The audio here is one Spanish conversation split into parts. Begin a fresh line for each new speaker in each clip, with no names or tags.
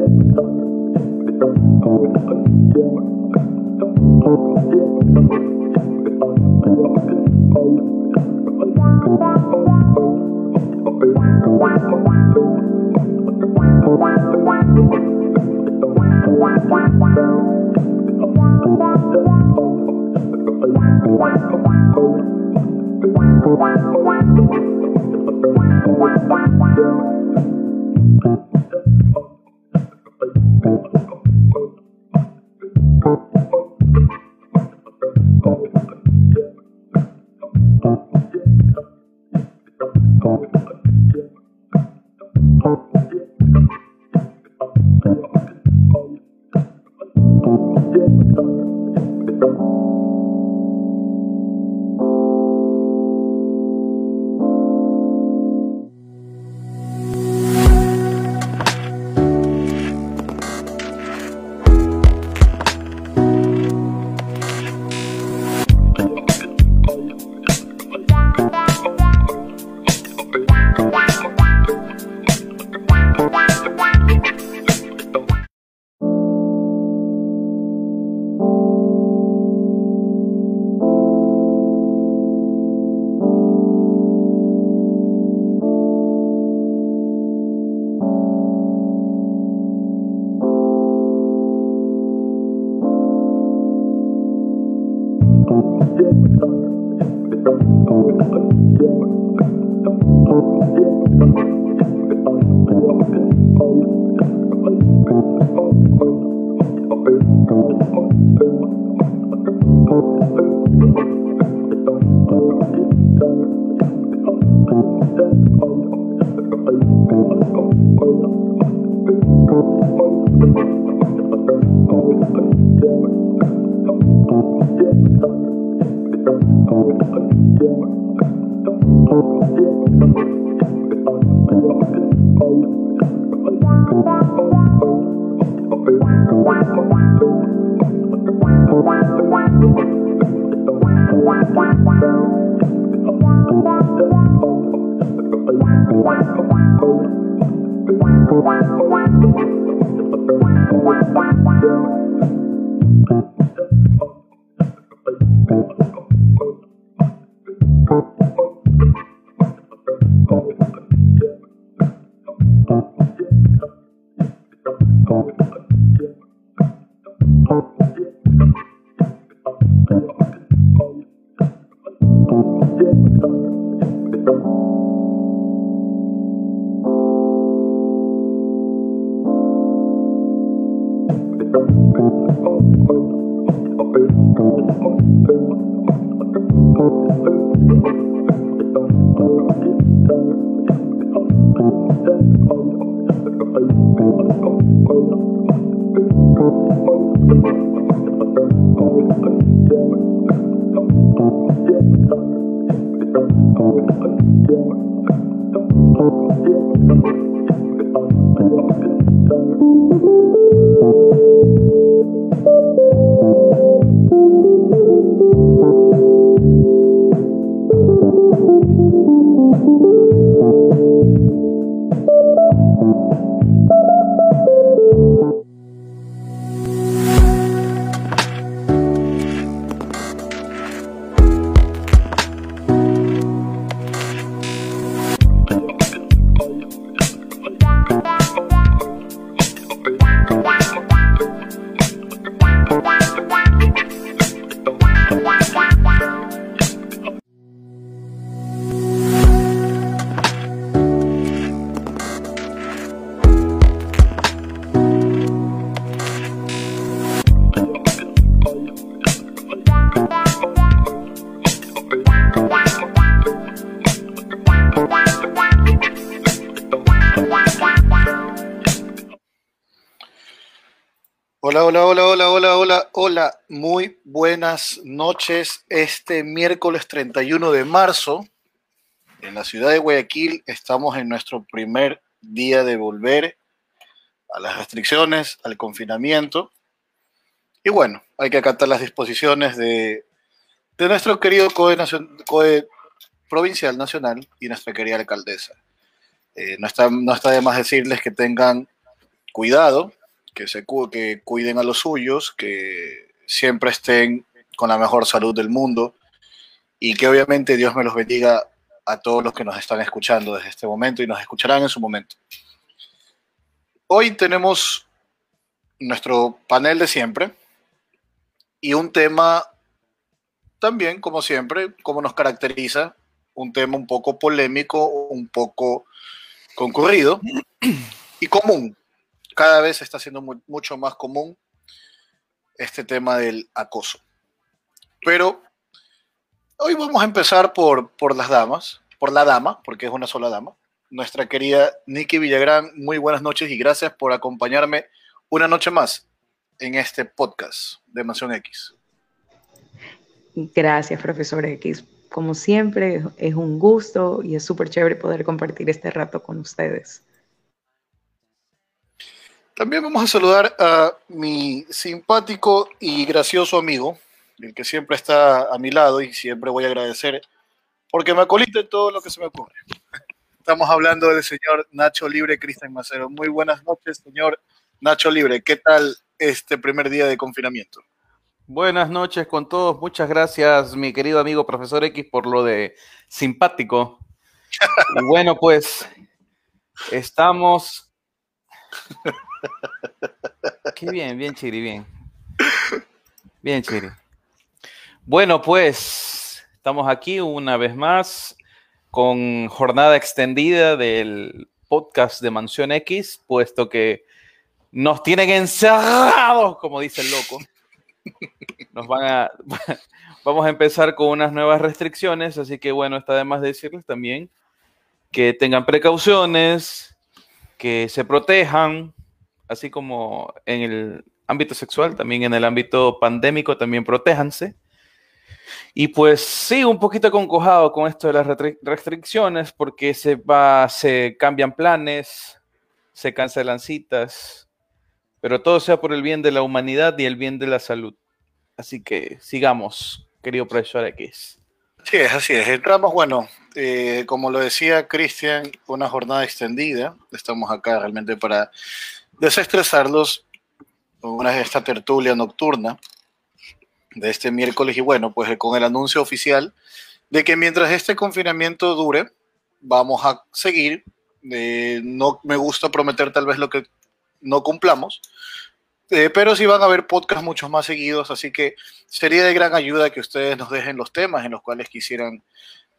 Thank you. Hola, noches. Este miércoles 31 de marzo, en la ciudad de Guayaquil, estamos en nuestro primer día de volver a las restricciones, al confinamiento. Y bueno, hay que acatar las disposiciones de, nuestro querido COE, provincial nacional y nuestra querida alcaldesa. Eh, no, está, no está de más decirles que tengan cuidado, que, se, que cuiden a los suyos, que siempre estén con la mejor salud del mundo y que obviamente Dios me los bendiga a todos los que nos están escuchando desde este momento y nos escucharán en su momento. Hoy tenemos nuestro panel de siempre y un tema también, como siempre, como nos caracteriza, un tema un poco polémico, un poco concurrido y común cada vez está siendo mucho más común este tema del acoso. Pero hoy vamos a empezar por, por las damas, por la dama, porque es una sola dama, nuestra querida Nikki Villagrán. Muy buenas noches y gracias por acompañarme una noche más en este podcast de Mansión X.
Gracias, profesor X. Como siempre, es un gusto y es súper chévere poder compartir este rato con ustedes.
También vamos a saludar a mi simpático y gracioso amigo, el que siempre está a mi lado y siempre voy a agradecer porque me acolita en todo lo que se me ocurre. Estamos hablando del señor Nacho Libre Cristian Macero. Muy buenas noches, señor Nacho Libre. ¿Qué tal este primer día de confinamiento?
Buenas noches con todos. Muchas gracias, mi querido amigo profesor X, por lo de simpático. Y bueno, pues estamos. Qué bien, bien, Chiri, bien. Bien, Chiri. Bueno, pues estamos aquí una vez más con jornada extendida del podcast de Mansión X, puesto que nos tienen encerrados, como dice el loco. Nos van a, vamos a empezar con unas nuevas restricciones, así que bueno, está de más decirles también que tengan precauciones, que se protejan, así como en el ámbito sexual, también en el ámbito pandémico, también protéjanse. Y pues sí, un poquito concojado con esto de las restricciones, porque se va, se cambian planes, se cancelan citas, pero todo sea por el bien de la humanidad y el bien de la salud. Así que sigamos, querido profesor X.
Sí, es así es. Entramos, bueno, eh, como lo decía Cristian, una jornada extendida. Estamos acá realmente para desestresarlos con una, esta tertulia nocturna de este miércoles. Y bueno, pues con el anuncio oficial de que mientras este confinamiento dure, vamos a seguir. Eh, no me gusta prometer tal vez lo que no cumplamos. Eh, pero sí van a haber podcasts mucho más seguidos, así que sería de gran ayuda que ustedes nos dejen los temas en los cuales quisieran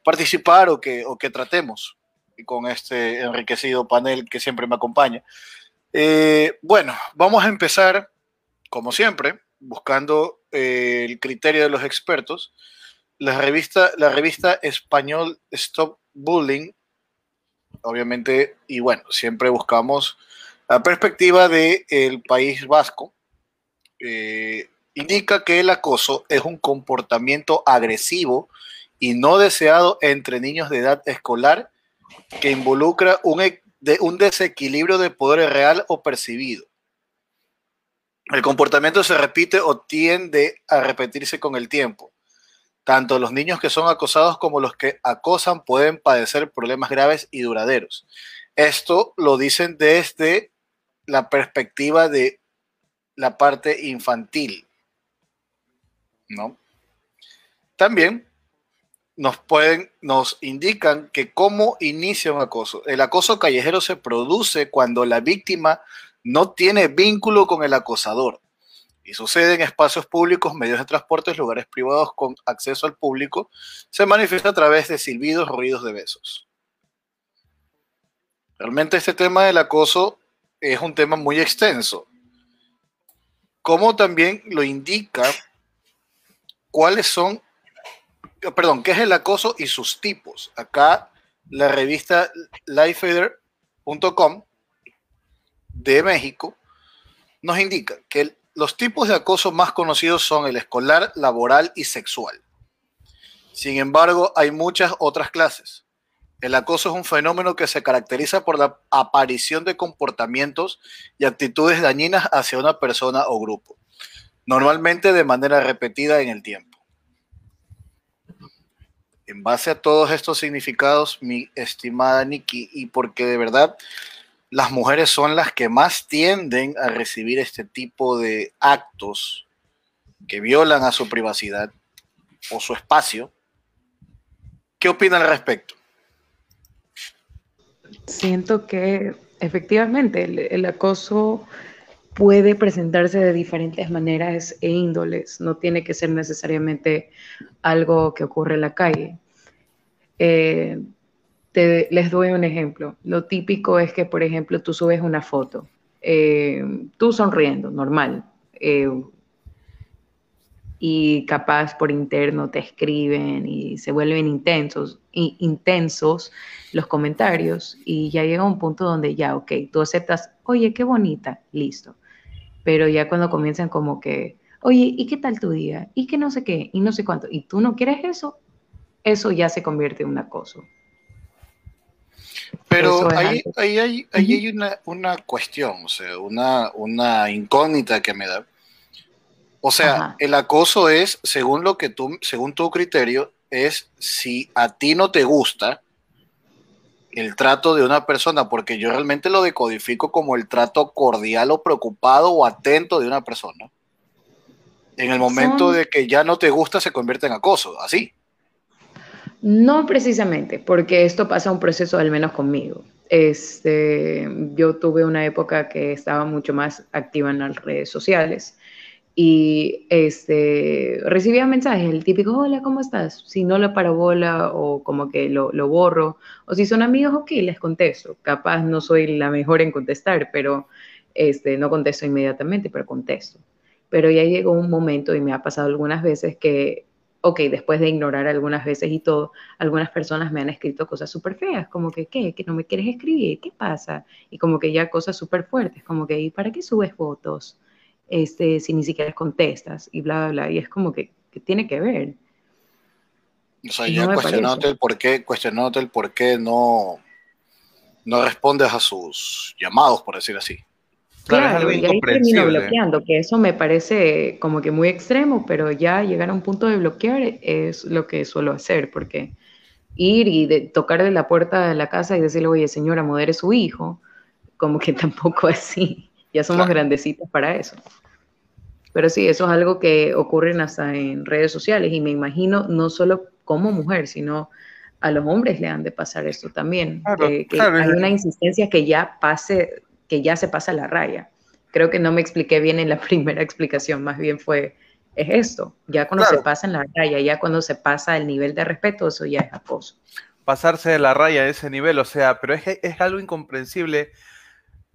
participar o que, o que tratemos con este enriquecido panel que siempre me acompaña. Eh, bueno, vamos a empezar, como siempre, buscando eh, el criterio de los expertos. La revista, la revista español Stop Bullying, obviamente, y bueno, siempre buscamos la perspectiva del el País Vasco eh, indica que el acoso es un comportamiento agresivo y no deseado entre niños de edad escolar que involucra un, e, un desequilibrio de poder real o percibido. El comportamiento se repite o tiende a repetirse con el tiempo. Tanto los niños que son acosados como los que acosan pueden padecer problemas graves y duraderos. Esto lo dicen desde la perspectiva de la parte infantil, ¿no? También nos pueden, nos indican que cómo inicia un acoso. El acoso callejero se produce cuando la víctima no tiene vínculo con el acosador y sucede en espacios públicos, medios de transporte, lugares privados con acceso al público. Se manifiesta a través de silbidos, ruidos de besos. Realmente este tema del acoso es un tema muy extenso. Como también lo indica cuáles son, perdón, qué es el acoso y sus tipos. Acá la revista lifeader.com de México nos indica que los tipos de acoso más conocidos son el escolar, laboral y sexual. Sin embargo, hay muchas otras clases. El acoso es un fenómeno que se caracteriza por la aparición de comportamientos y actitudes dañinas hacia una persona o grupo, normalmente de manera repetida en el tiempo. En base a todos estos significados, mi estimada Nikki, y porque de verdad las mujeres son las que más tienden a recibir este tipo de actos que violan a su privacidad o su espacio, ¿qué opina al respecto?
Siento que efectivamente el, acoso puede presentarse de diferentes maneras e índoles, no tiene que ser necesariamente algo que ocurre en la calle. Eh, les doy un ejemplo. Lo típico es que, por ejemplo, tú subes una foto, eh, tú sonriendo, normal, eh, y capaz por interno te escriben y se vuelven intensos, intensos los comentarios y ya llega un punto donde ya, ok, tú aceptas, oye, qué bonita, listo. Pero ya cuando comienzan como que, oye, ¿y qué tal tu día? ¿Y qué no sé qué? ¿Y no sé cuánto? ¿Y tú no quieres eso? Eso ya se convierte en un acoso.
Pero ahí, ahí, hay, ahí hay una, una, cuestión, o sea, una, una incógnita que me da o sea, el acoso es, según lo que tú, según tu criterio, es si a ti no te gusta el trato de una persona, porque yo realmente lo decodifico como el trato cordial o preocupado o atento de una persona. En el momento de que ya no te gusta, se convierte en acoso, así.
No precisamente, porque esto pasa un proceso al menos conmigo. Este, yo tuve una época que estaba mucho más activa en las redes sociales y este, recibía mensajes, el típico, hola, ¿cómo estás? Si no lo parabola o como que lo, lo, borro, o si son amigos, ok, les contesto. Capaz no soy la mejor en contestar, pero este, no contesto inmediatamente, pero contesto. Pero ya llegó un momento, y me ha pasado algunas veces, que ok, después de ignorar algunas veces y todo, algunas personas me han escrito cosas súper feas, como que, ¿qué? ¿Que no me quieres escribir? ¿Qué pasa? Y como que ya cosas súper fuertes, como que, ¿y para qué subes fotos? Este, si ni siquiera contestas y bla, bla, bla. Y es como que, tiene que ver.
O sea, ya cuestionándote el por qué, cuestionándote el por qué no, no respondes a sus llamados, por decir así.
Claro, y ahí termino bloqueando, que eso me parece como que muy extremo, pero ya llegar a un punto de bloquear es lo que suelo hacer, porque ir y de, tocar de la puerta de la casa y decirle, oye, señora, modere su hijo, como que tampoco así, ya somos grandecitos para eso. Pero sí, eso es algo que ocurre hasta en redes sociales y me imagino no solo como mujer, sino a los hombres le han de pasar esto también. que hay una insistencia que ya pase que ya se pasa la raya. Creo que no me expliqué bien en la primera explicación, más bien fue, es esto, ya cuando se pasa en la raya, ya cuando se pasa el nivel de respeto, eso ya es acoso.
Pasarse de la raya a ese nivel, o sea, pero es, es algo incomprensible.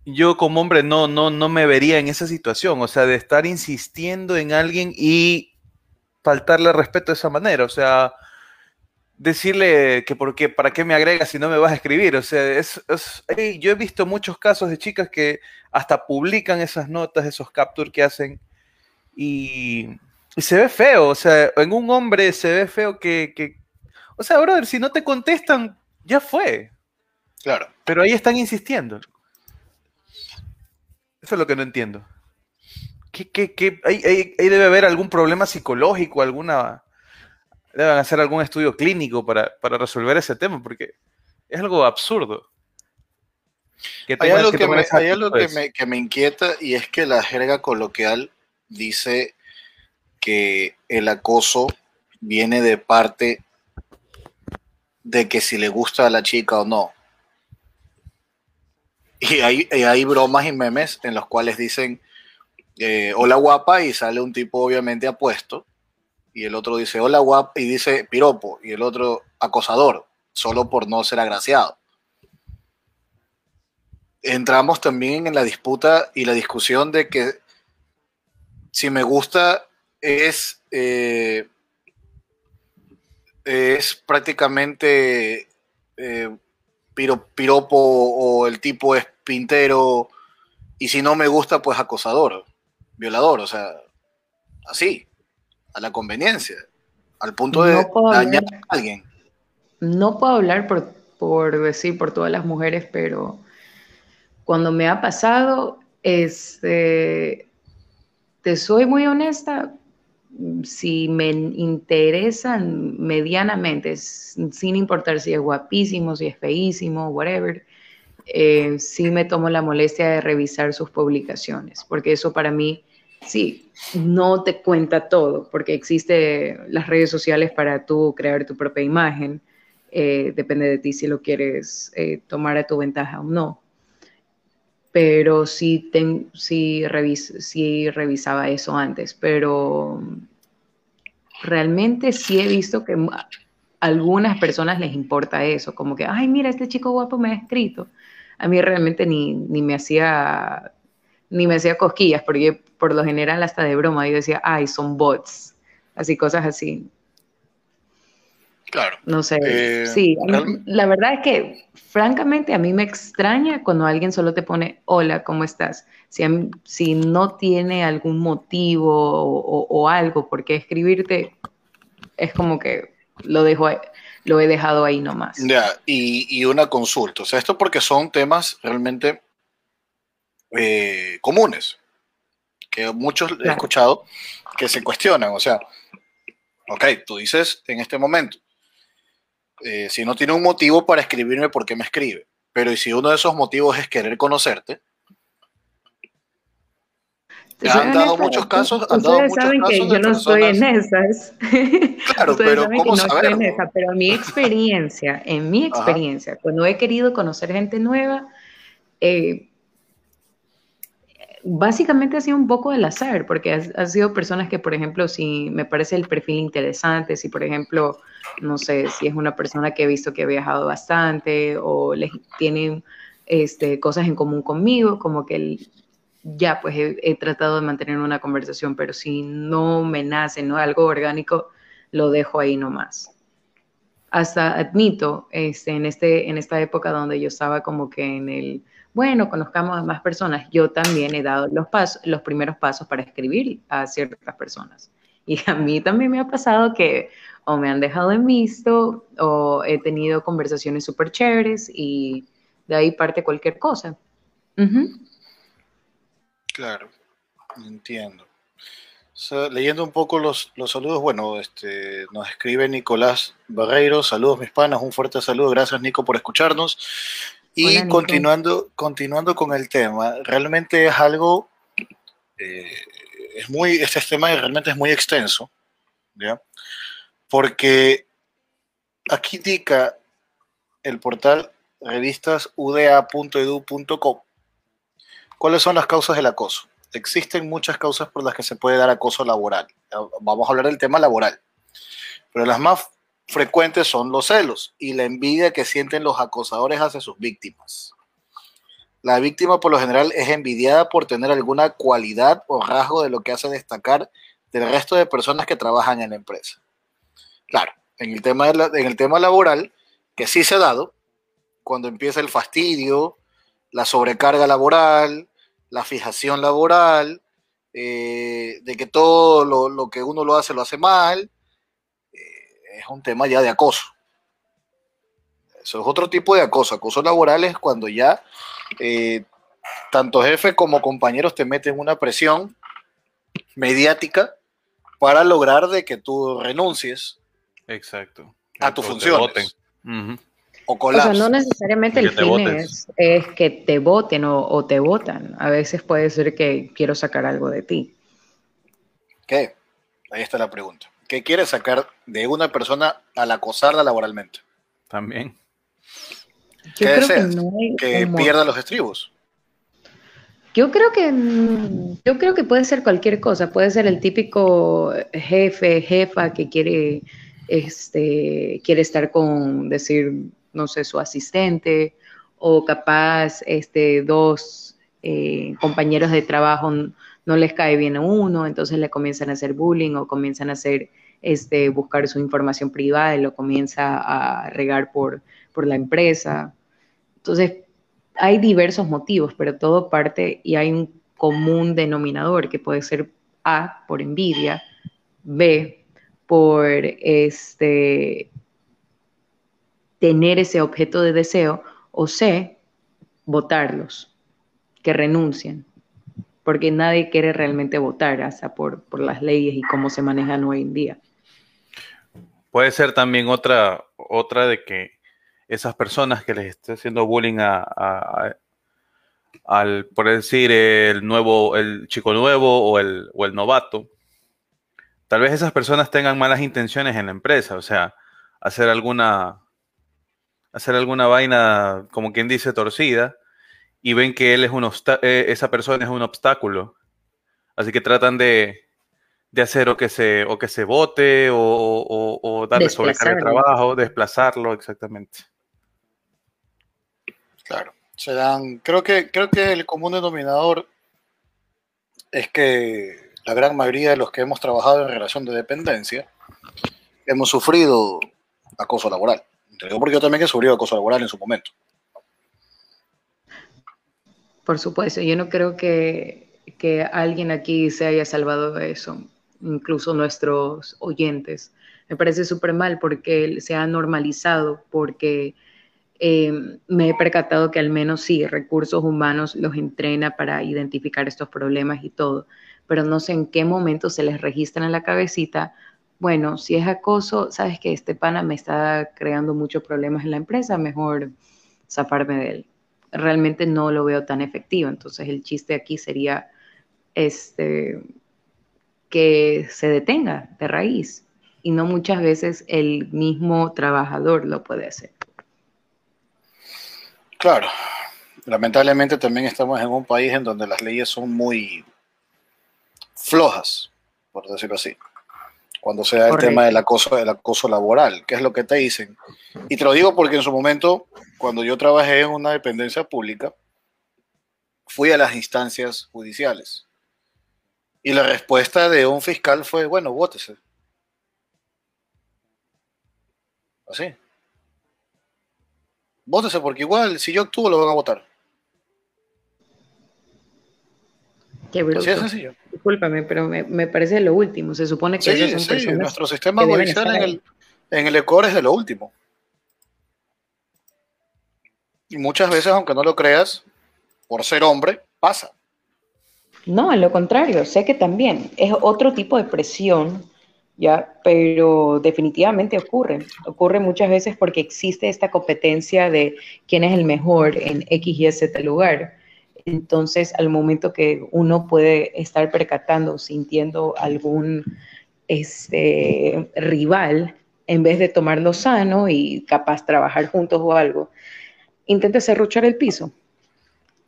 Yo como hombre no, no, no me vería en esa situación, o sea, de estar insistiendo en alguien y faltarle respeto de esa manera, o sea, decirle que por qué, para qué me agregas si no me vas a escribir. O sea, es, yo he visto muchos casos de chicas que hasta publican esas notas, esos captures que hacen y, se ve feo. O sea, en un hombre se ve feo que, o sea, brother, si no te contestan, ya fue.
Claro.
Pero ahí están insistiendo. Eso es lo que no entiendo. ¿Qué, qué, qué? Ahí, ahí debe haber algún problema psicológico, alguna deben hacer algún estudio clínico para, resolver ese tema, porque es algo absurdo.
hay algo, que, me, que, me, inquieta y es que la jerga coloquial dice que el acoso viene de parte de que si le gusta a la chica o no. Y hay, hay bromas y memes en los cuales dicen, eh, hola guapa, y sale un tipo obviamente apuesto, y el otro dice hola guap y dice piropo y el otro acosador, solo por no ser agraciado. Entramos también en la disputa y la discusión de que si me gusta es, eh, es prácticamente eh, piropo o el tipo es pintero y si no me gusta pues acosador, violador, o sea, así a la conveniencia, al punto de dañar a alguien.
No puedo hablar por, por decir por todas las mujeres, pero cuando me ha pasado, este, te soy muy honesta, si me interesan medianamente, sin importar si es guapísimo, si es feísimo, whatever, eh, sí me tomo la molestia de revisar sus publicaciones, porque eso para mí sí, no te cuenta todo, porque existe las redes sociales para tú crear tu propia imagen. Eh, depende de ti si lo quieres eh, tomar a tu ventaja o no. Pero sí, revisaba eso antes, pero realmente sí he visto que a algunas personas les importa eso, como que, ay, mira, este chico guapo me ha escrito. A mí realmente ni, ni me hacía ni me hacía cosquillas, porque por lo general hasta de broma yo decía, ay, son bots, así cosas así.
Claro.
No sé. Eh, sí, la verdad es que, francamente, a mí me extraña cuando alguien solo te pone, hola, ¿cómo estás? Si, si no tiene algún motivo o, algo por qué escribirte, es como que lo dejo lo he dejado ahí nomás.
Ya, y, y una consulta. O sea, esto porque son temas realmente eh, comunes, que muchos he escuchado que se cuestionan. O sea, ok, tú dices en este momento, eh, si no tiene un motivo para escribirme, ¿por qué me escribe? Pero y si uno de esos motivos es querer conocerte. han dado muchos casos. Han dado
Ustedes saben que yo no estoy en esas.
Claro, pero ¿cómo
no saberlo? En esa, pero mi experiencia, en mi experiencia, cuando he querido conocer gente nueva, eh, básicamente ha sido un poco al azar, porque han sido personas que, por ejemplo, si me parece el perfil interesante, si por ejemplo, no sé, si es una persona que he visto que ha viajado bastante o les tienen este, cosas en común conmigo, como que ya pues he, tratado de mantener una conversación, pero si no me nace, no algo orgánico, lo dejo ahí nomás. Hasta admito, este, en, este, en esta época donde yo estaba como que en el, bueno, conozcamos a más personas, yo también he dado los, pasos, los primeros pasos para escribir a ciertas personas. Y a mí también me ha pasado que o me han dejado en visto o he tenido conversaciones súper chéveres y de ahí parte cualquier cosa.
Claro, entiendo. leyendo un poco los, saludos, bueno, este, nos escribe Nicolás Barreiro, saludos mis panas, un fuerte saludo, gracias Nico por escucharnos. Y continuando, continuando con el tema, realmente es algo, eh, es muy, este tema realmente es muy extenso, ¿ya? Porque aquí indica el portal revistasuda.edu.com ¿Cuáles son las causas del acoso? Existen muchas causas por las que se puede dar acoso laboral. Vamos a hablar del tema laboral. Pero las más frecuentes son los celos y la envidia que sienten los acosadores hacia sus víctimas. La víctima por lo general es envidiada por tener alguna cualidad o rasgo de lo que hace destacar del resto de personas que trabajan en la empresa. Claro, en el tema, en el tema laboral, que sí se ha dado, cuando empieza el fastidio, la sobrecarga laboral, la fijación laboral, eh, de que todo lo, que uno lo hace lo hace mal, es un tema ya de acoso. Eso es otro tipo de acoso. Acoso laboral es cuando ya eh, tanto jefe como compañeros te meten una presión mediática para lograr de que tú renuncies
Exacto.
a tu función.
O, sea, no necesariamente el fin es, que te voten o, te votan. A veces puede ser que quiero sacar algo de ti.
¿Qué? Ahí está la pregunta. ¿Qué quieres sacar de una persona al acosarla laboralmente?
También.
¿Qué deseas? Que, pierda los estribos.
Yo creo que yo creo que puede ser cualquier cosa. Puede ser el típico jefe, jefa que quiere, este, quiere estar con decir no sé, su asistente o capaz este, dos eh, compañeros de trabajo no les cae bien a uno, entonces le comienzan a hacer bullying o comienzan a hacer, este, buscar su información privada y lo comienza a regar por, por la empresa. Entonces, hay diversos motivos, pero todo parte y hay un común denominador que puede ser A por envidia, B por este tener ese objeto de deseo, o C, votarlos, que renuncien, porque nadie quiere realmente votar hasta por, las leyes y cómo se manejan hoy en día.
Puede ser también otra, otra de que esas personas que les esté haciendo bullying a, al, por decir, el nuevo, el chico nuevo o el, o el novato, tal vez esas personas tengan malas intenciones en la empresa, o sea, hacer alguna hacer alguna vaina, como quien dice, torcida, y ven que él es un eh, esa persona es un obstáculo. Así que tratan de, hacer o que se, o que se vote o, darle sobrecarga de trabajo, desplazarlo, exactamente.
Claro. Se dan, creo que, creo que el común denominador es que la gran mayoría de los que hemos trabajado en relación de dependencia hemos sufrido acoso laboral porque yo también he sufrido acoso laboral en su momento.
Por supuesto, yo no creo que, que alguien aquí se haya salvado de eso, incluso nuestros oyentes. Me parece súper mal porque se ha normalizado, porque eh, me he percatado que al menos sí, recursos humanos los entrena para identificar estos problemas y todo, pero no sé en qué momento se les registra en la cabecita bueno, si es acoso, sabes que este pana me está creando muchos problemas en la empresa, mejor zafarme de él. Realmente no lo veo tan efectivo, entonces el chiste aquí sería este, que se detenga de raíz y no muchas veces el mismo trabajador lo puede hacer.
Claro, lamentablemente también estamos en un país en donde las leyes son muy flojas, por decirlo así. Cuando se da el tema del acoso, del acoso laboral, que es lo que te dicen. Y te lo digo porque en su momento, cuando yo trabajé en una dependencia pública, fui a las instancias judiciales. Y la respuesta de un fiscal fue, bueno, vótese. Así. Vótese porque igual, si yo actúo, lo van a votar.
Qué. Así es sencillo. Discúlpame, pero me, parece lo último. Se supone que
sí, son sí, nuestro sistema judicial en el, en el Ecuador es de lo último. Y muchas veces, aunque no lo creas, por ser hombre, pasa.
No, en lo contrario, sé que también es otro tipo de presión ¿ya? Pero definitivamente ocurre. Ocurre muchas veces porque existe esta competencia de quién es el mejor en X y Z lugar. Entonces, al momento que uno puede estar percatando, sintiendo algún este, rival, en vez de tomarlo sano y capaz trabajar juntos o algo, intenta cerruchar el piso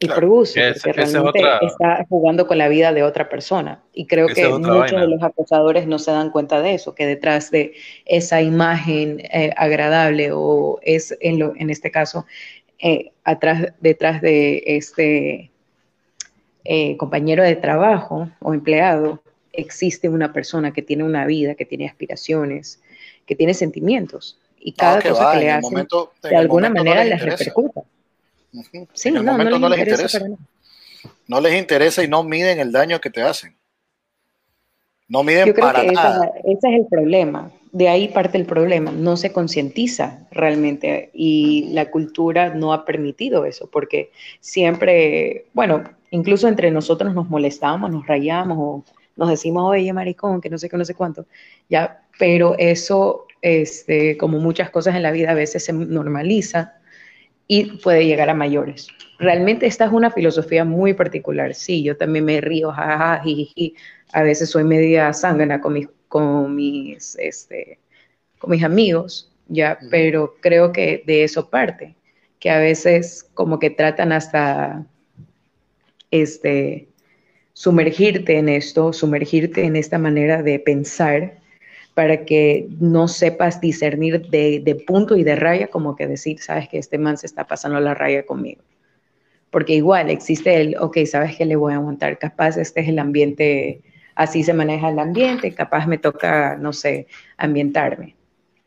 y produce, porque realmente está jugando con la vida de otra persona. Y creo que muchos de los acosadores no se dan cuenta de eso, que detrás de esa imagen eh, agradable o es, en, lo, en este caso, eh, atrás, detrás de este eh, compañero de trabajo o empleado, existe una persona que tiene una vida, que tiene aspiraciones, que tiene sentimientos. Y cada cosa que le hacen, de alguna manera les repercuta.
Sí, no, no, les, interesa. No les interesa y no miden el daño que te hacen. No miden Yo creo que
nada. ese es el problema. De ahí parte el problema. No se concientiza realmente y la cultura no ha permitido eso porque siempre, bueno, incluso entre nosotros nos molestamos, nos rayamos o nos decimos, oye, maricón, que no sé qué, no sé cuánto, ya, pero eso, este, como muchas cosas en la vida, a veces se normaliza y puede llegar a mayores. Realmente esta es una filosofía muy particular. Sí, yo también me río, jajaja, A veces soy media zángana con mis, con mis, este, con mis amigos, ya, pero creo que de eso parte, que a veces como que tratan hasta, este, sumergirte en esto, sumergirte en esta manera de pensar para que no sepas discernir de, punto y de raya, como que decir, sabes que este man se está pasando la raya conmigo. Porque igual existe el, ok, sabes que le voy a aguantar, capaz este es el ambiente, así se maneja el ambiente, capaz me toca, no sé, ambientarme.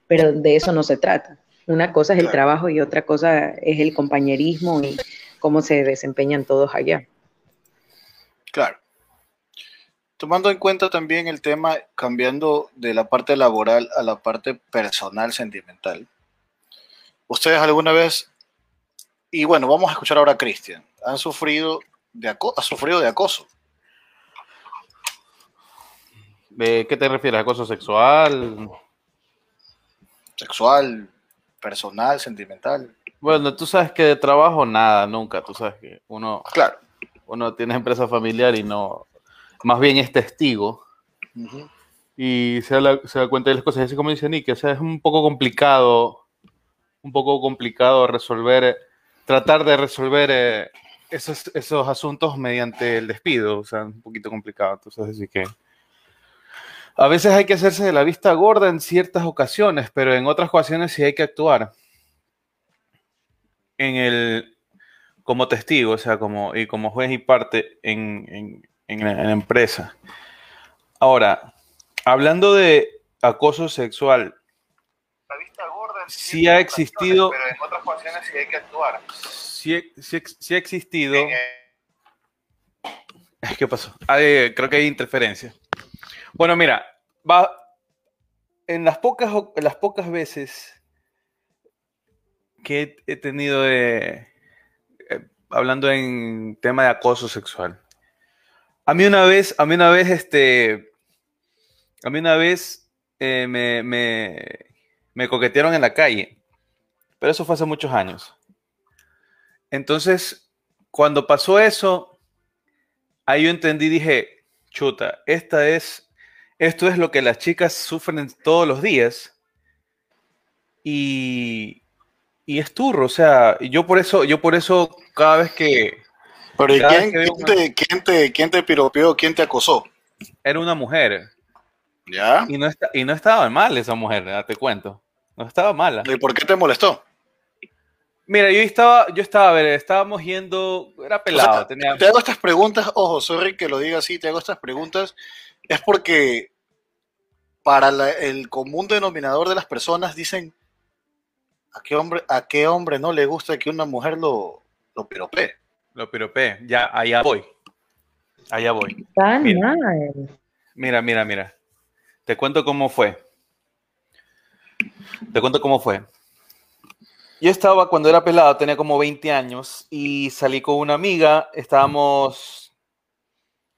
Pero de eso no se trata. Una cosa es el trabajo y otra cosa es el compañerismo y cómo se desempeñan todos allá.
Claro. Tomando en cuenta también el tema, cambiando de la parte laboral a la parte personal, sentimental. ¿Ustedes alguna vez, y bueno, vamos a escuchar ahora a Cristian, han sufrido de, ha sufrido de acoso?
¿De qué te refieres? ¿Acoso sexual?
Sexual, personal, sentimental.
Bueno, tú sabes que de trabajo nada, nunca. Tú sabes que uno, claro. uno tiene empresa familiar y no, más bien es testigo y se da, cuenta de las cosas. Así como dice Nick, o sea, es un poco complicado, un poco complicado resolver, tratar de resolver eh, esos, esos asuntos mediante el despido, o sea, un poquito complicado. Entonces, así que a veces hay que hacerse de la vista gorda en ciertas ocasiones, pero en otras ocasiones sí hay que actuar en el como testigo, o sea, como y como juez y parte en, en la, empresa. Ahora, hablando de acoso sexual, sí ha existido. Pero en otras ocasiones sí hay que actuar. Sí, ha existido. ¿Qué pasó? creo que hay interferencia. Bueno, mira, va. En las pocas, las pocas veces que he tenido de. Eh, hablando en tema de acoso sexual. A mí una vez, a mí una vez, este, a mí una vez eh, me, me, coquetearon en la calle, pero eso fue hace muchos años. Entonces, cuando pasó eso, ahí yo entendí, dije, chuta, esta es, esto es lo que las chicas sufren todos los días. Y, y es turro, o sea, yo por eso, yo por eso cada vez que...
Pero ¿y
cada
quién,
que
quién te, quién, te, quién te piropeó? ¿Quién te acosó?
Era una mujer.
¿Ya?
Y no, está, y no estaba mal esa mujer, ya te cuento. No estaba mala.
¿Y por qué te molestó?
Mira, yo estaba, yo estaba, a ver, estábamos yendo, era
O sea,
pelado, tenía...
Te hago estas preguntas, ojo, sorry que lo diga así, te hago estas preguntas, es porque para la- el común denominador de las personas dicen, ¿a qué hombre, a qué hombre no le gusta que una mujer lo, lo piropee?
Lo piropé, ya, allá voy. Allá voy.
Tan
Mira. Mira, mira, mira. Te cuento cómo fue. Te cuento cómo fue. Yo estaba cuando era pelado, tenía como 20 años y salí con una amiga. Estábamos,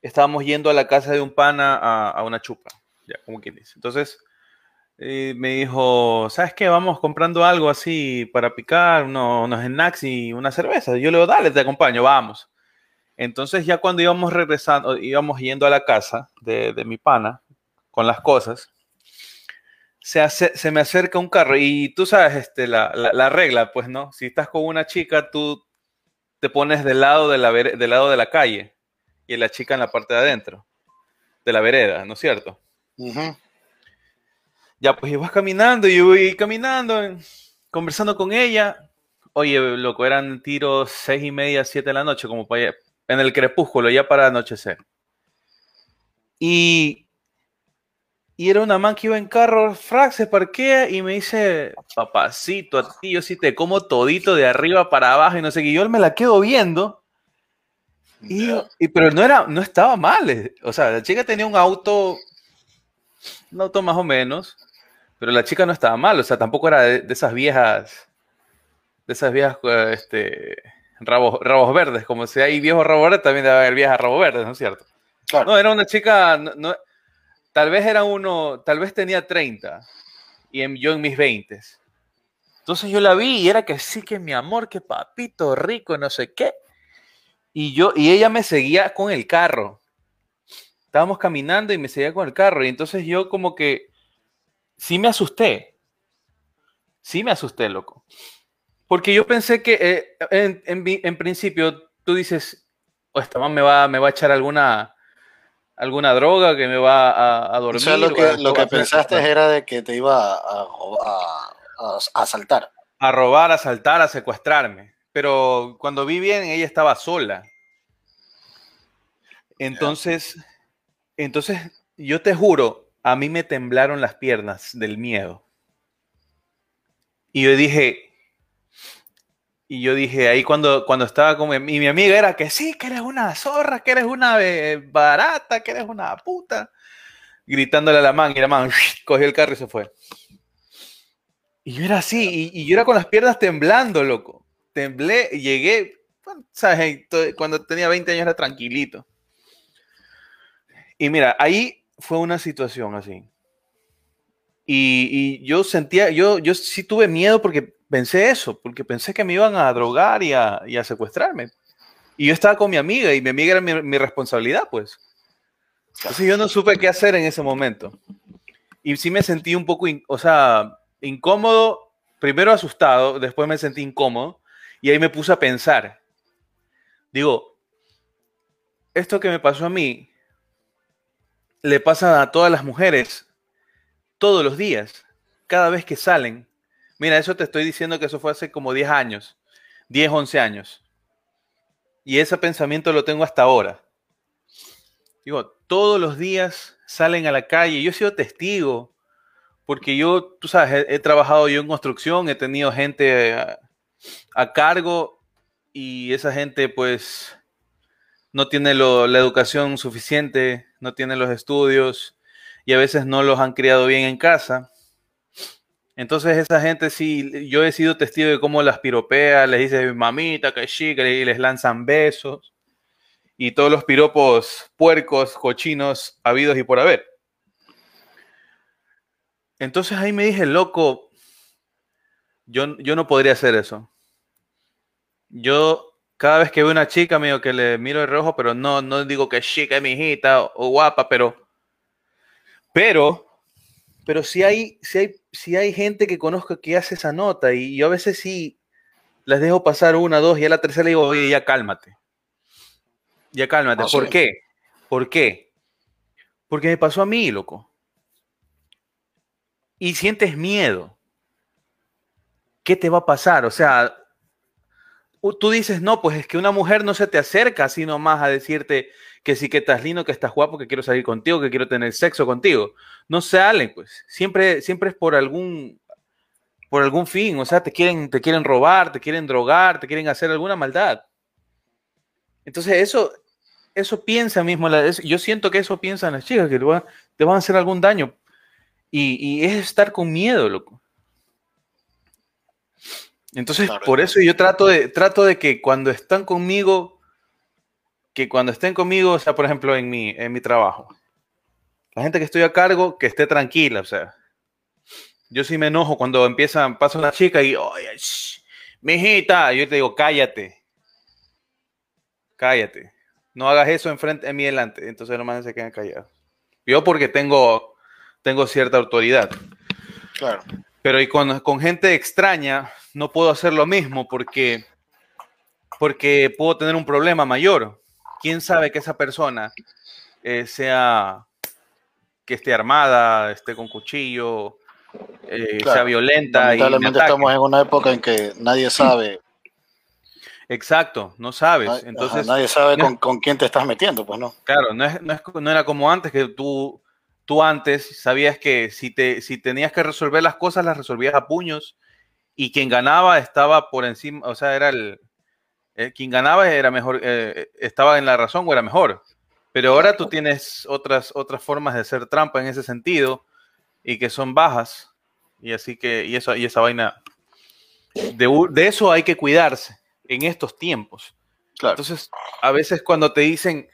estábamos yendo a la casa de un pana a, a una chupa, ya, como quien dice. Entonces eh, me dijo, ¿sabes qué? Vamos comprando algo así para picar, uno- unos snacks y una cerveza. Yo le digo, dale, te acompaño, vamos. Entonces ya cuando íbamos regresando, íbamos yendo a la casa de, de mi pana con las cosas, se, ace- se me acerca un carro y tú sabes este, la, la- la regla, pues, ¿no? Si estás con una chica, tú te pones del lado de la, del lado de la calle y la chica en la parte de adentro, de la vereda, ¿no es cierto?
Ujú.
Ya, pues ibas caminando y yo voy caminando, conversando con ella. Oye, loco, eran tiros seis y media, siete de la noche, como para allá- en el crepúsculo, ya para anochecer. Y, y era una man que iba en carro, frac, se parquea y me dice, papacito, a ti yo sí te como todito de arriba para abajo y no sé qué. Y yo me la quedo viendo. Y, pero no era, no estaba mal. eh. O sea, la chica tenía un auto, un auto más o menos, pero la chica no estaba mal. O sea, tampoco era de, de esas viejas, de esas viejas, eh, este, rabos, rabos verdes. Como si hay viejos rabos verdes, también debe haber viejas rabos verdes, ¿no es cierto?
Claro.
No, era una chica, no, no- tal vez era uno, tal vez tenía 30 y en- yo en mis 20. Entonces yo la vi y era que sí, que mi amor, que papito rico, no sé qué. Y yo, y ella me seguía con el carro. Estábamos caminando y me seguía con el carro. Y entonces yo como que sí me asusté. Sí me asusté, loco. Porque yo pensé que eh, en, en principio tú dices, o esta man me va, me va a echar alguna, alguna droga que me va a, a
O
dormir.
sea, lo que, lo que pensaste era de que te iba a, a, a- a asaltar.
a robar, a asaltar, a secuestrarme. Pero cuando vi bien, ella estaba sola. Entonces, entonces, yo te juro, a mí me temblaron las piernas del miedo. Y yo dije, y yo dije, ahí cuando, cuando estaba con mi, y mi amiga era que sí, que eres una zorra, que eres una eh, barata, que eres una puta. Gritándole a la man, y la man cogió el carro y se fue. Y yo era así, y, y yo era con las piernas temblando, loco. Temblé, llegué, bueno, ¿sabes? Cuando tenía 20 años era tranquilito. Y mira, ahí fue una situación así. Y, y yo sentía, yo, yo sí tuve miedo porque pensé eso, porque pensé que me iban a drogar y a, y a secuestrarme. Y yo estaba con mi amiga y mi amiga era mi, mi responsabilidad, pues. Entonces yo no supe qué hacer en ese momento. Y sí me sentí un poco, in- o sea, incómodo, primero asustado, después me sentí incómodo y ahí me puse a pensar. Digo, esto que me pasó a mí le pasa a todas las mujeres todos los días, cada vez que salen. Mira, eso te estoy diciendo que eso fue hace como 10 años, 10, 11 años. Y ese pensamiento lo tengo hasta ahora. Digo, todos los días salen a la calle. Yo he sido testigo, porque yo, tú sabes, he, he trabajado yo en construcción, he tenido gente a, cargo y esa gente pues no tiene la educación suficiente, no tiene los estudios y a veces no los han criado bien en casa. Entonces esa gente sí, yo he sido testigo de cómo las piropea, les dice mamita, que chica, y les lanzan besos y todos los piropos puercos, cochinos, habidos y por haber. Entonces ahí me dije, loco, yo, yo no podría hacer eso. Yo cada vez que veo una chica, medio que le miro de rojo, pero no, no digo que chica es mi hijita o, guapa, pero, pero, pero si hay, si hay, si hay gente que conozco que hace esa nota y yo a veces sí les dejo pasar una, dos y a la tercera le digo, oye, ya cálmate. Ya cálmate. ¿Por qué? ¿Por qué? Porque me pasó a mí, loco. Y sientes miedo. ¿Qué te va a pasar? O sea, tú dices, no, pues es que una mujer no se te acerca así nomás a decirte que sí que estás lindo, que estás guapo, que quiero salir contigo, que quiero tener sexo contigo. No salen, pues. Siempre, siempre es por algún, por algún fin. O sea, te quieren, te quieren robar, te quieren drogar, te quieren hacer alguna maldad. Entonces, eso, eso piensa mismo, yo siento que eso piensan las chicas, que te van, a hacer algún daño. Y, y es estar con miedo, loco. Entonces, por eso yo trato de, trato de que cuando están conmigo, que cuando estén conmigo, o sea, por ejemplo, en mi, en mi trabajo, la gente que estoy a cargo, que esté tranquila, o sea, yo sí me enojo cuando empiezan, pasa una chica y, oye, mijita, yo te digo, cállate, cállate, no hagas eso enfrente, en mí delante, entonces nomás se quedan callados. Yo porque tengo, tengo cierta autoridad.
Claro.
Pero y con, con gente extraña, no puedo hacer lo mismo porque, porque puedo tener un problema mayor. ¿Quién sabe que esa persona eh, sea, que esté armada, esté con cuchillo, eh, sea violenta?
Lamentablemente estamos en una época en que nadie sabe.
Exacto, no sabes. Entonces,
nadie sabe con, con, quién te estás metiendo, pues no.
Claro, no, es, no, es, no era como antes que tú, tú antes sabías que si, te, si tenías que resolver las cosas, las resolvías a puños y quien ganaba estaba por encima, o sea, era el, quien ganaba era mejor, eh, estaba en la razón o era mejor. Pero ahora tú tienes otras, otras formas de hacer trampa en ese sentido y que son bajas. Y así que, y, eso, y esa vaina, de, de eso hay que cuidarse en estos tiempos. Entonces, a veces cuando te dicen,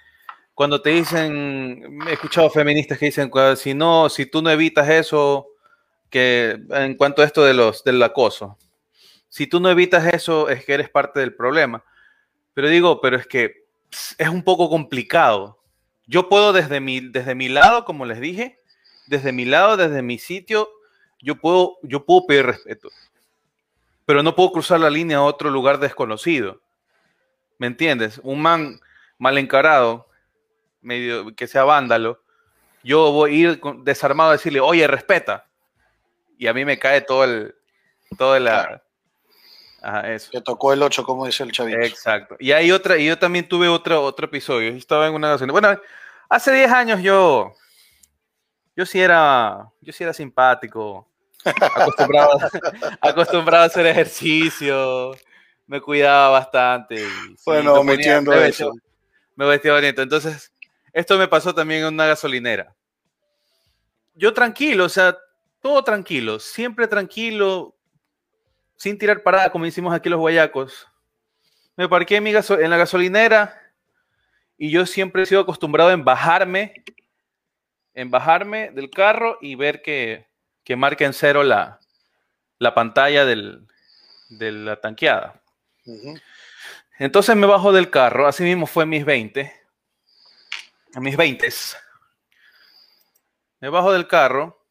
cuando te dicen, he escuchado feministas que dicen, si no, si tú no evitas eso, que en cuanto a esto de los, del acoso, si tú no evitas eso, es que eres parte del problema. Pero digo, pero es que es un poco complicado. Yo puedo desde mi, desde mi lado, como les dije, desde mi lado, desde mi sitio, yo puedo, yo puedo pedir respeto. Pero no puedo cruzar la línea a otro lugar desconocido. ¿Me entiendes? Un man mal encarado, medio que sea vándalo, yo voy a ir desarmado a decirle, oye, respeta y a mí me cae todo el. Todo el
Ajá, eso. Que tocó el 8, como dice el chavito.
Exacto. Y hay otra, y yo también tuve otro, otro episodio. Estaba en una Bueno, hace 10 años yo. Yo sí era. Yo sí era simpático. Acostumbrado, acostumbrado a hacer ejercicio. Me cuidaba bastante.
bueno, metiendo eso.
Me vestía bonito. Entonces, esto me pasó también en una gasolinera. Yo tranquilo, o sea, todo tranquilo, siempre tranquilo, sin tirar parada, como hicimos aquí los guayacos. Me parqué en, en la gasolinera y yo siempre he sido acostumbrado en bajarme, en bajarme del carro y ver que, que marca en cero la, la pantalla del, de la tanqueada. Entonces me bajo del carro, así mismo fue mis 20, a mis 20. Me bajo del carro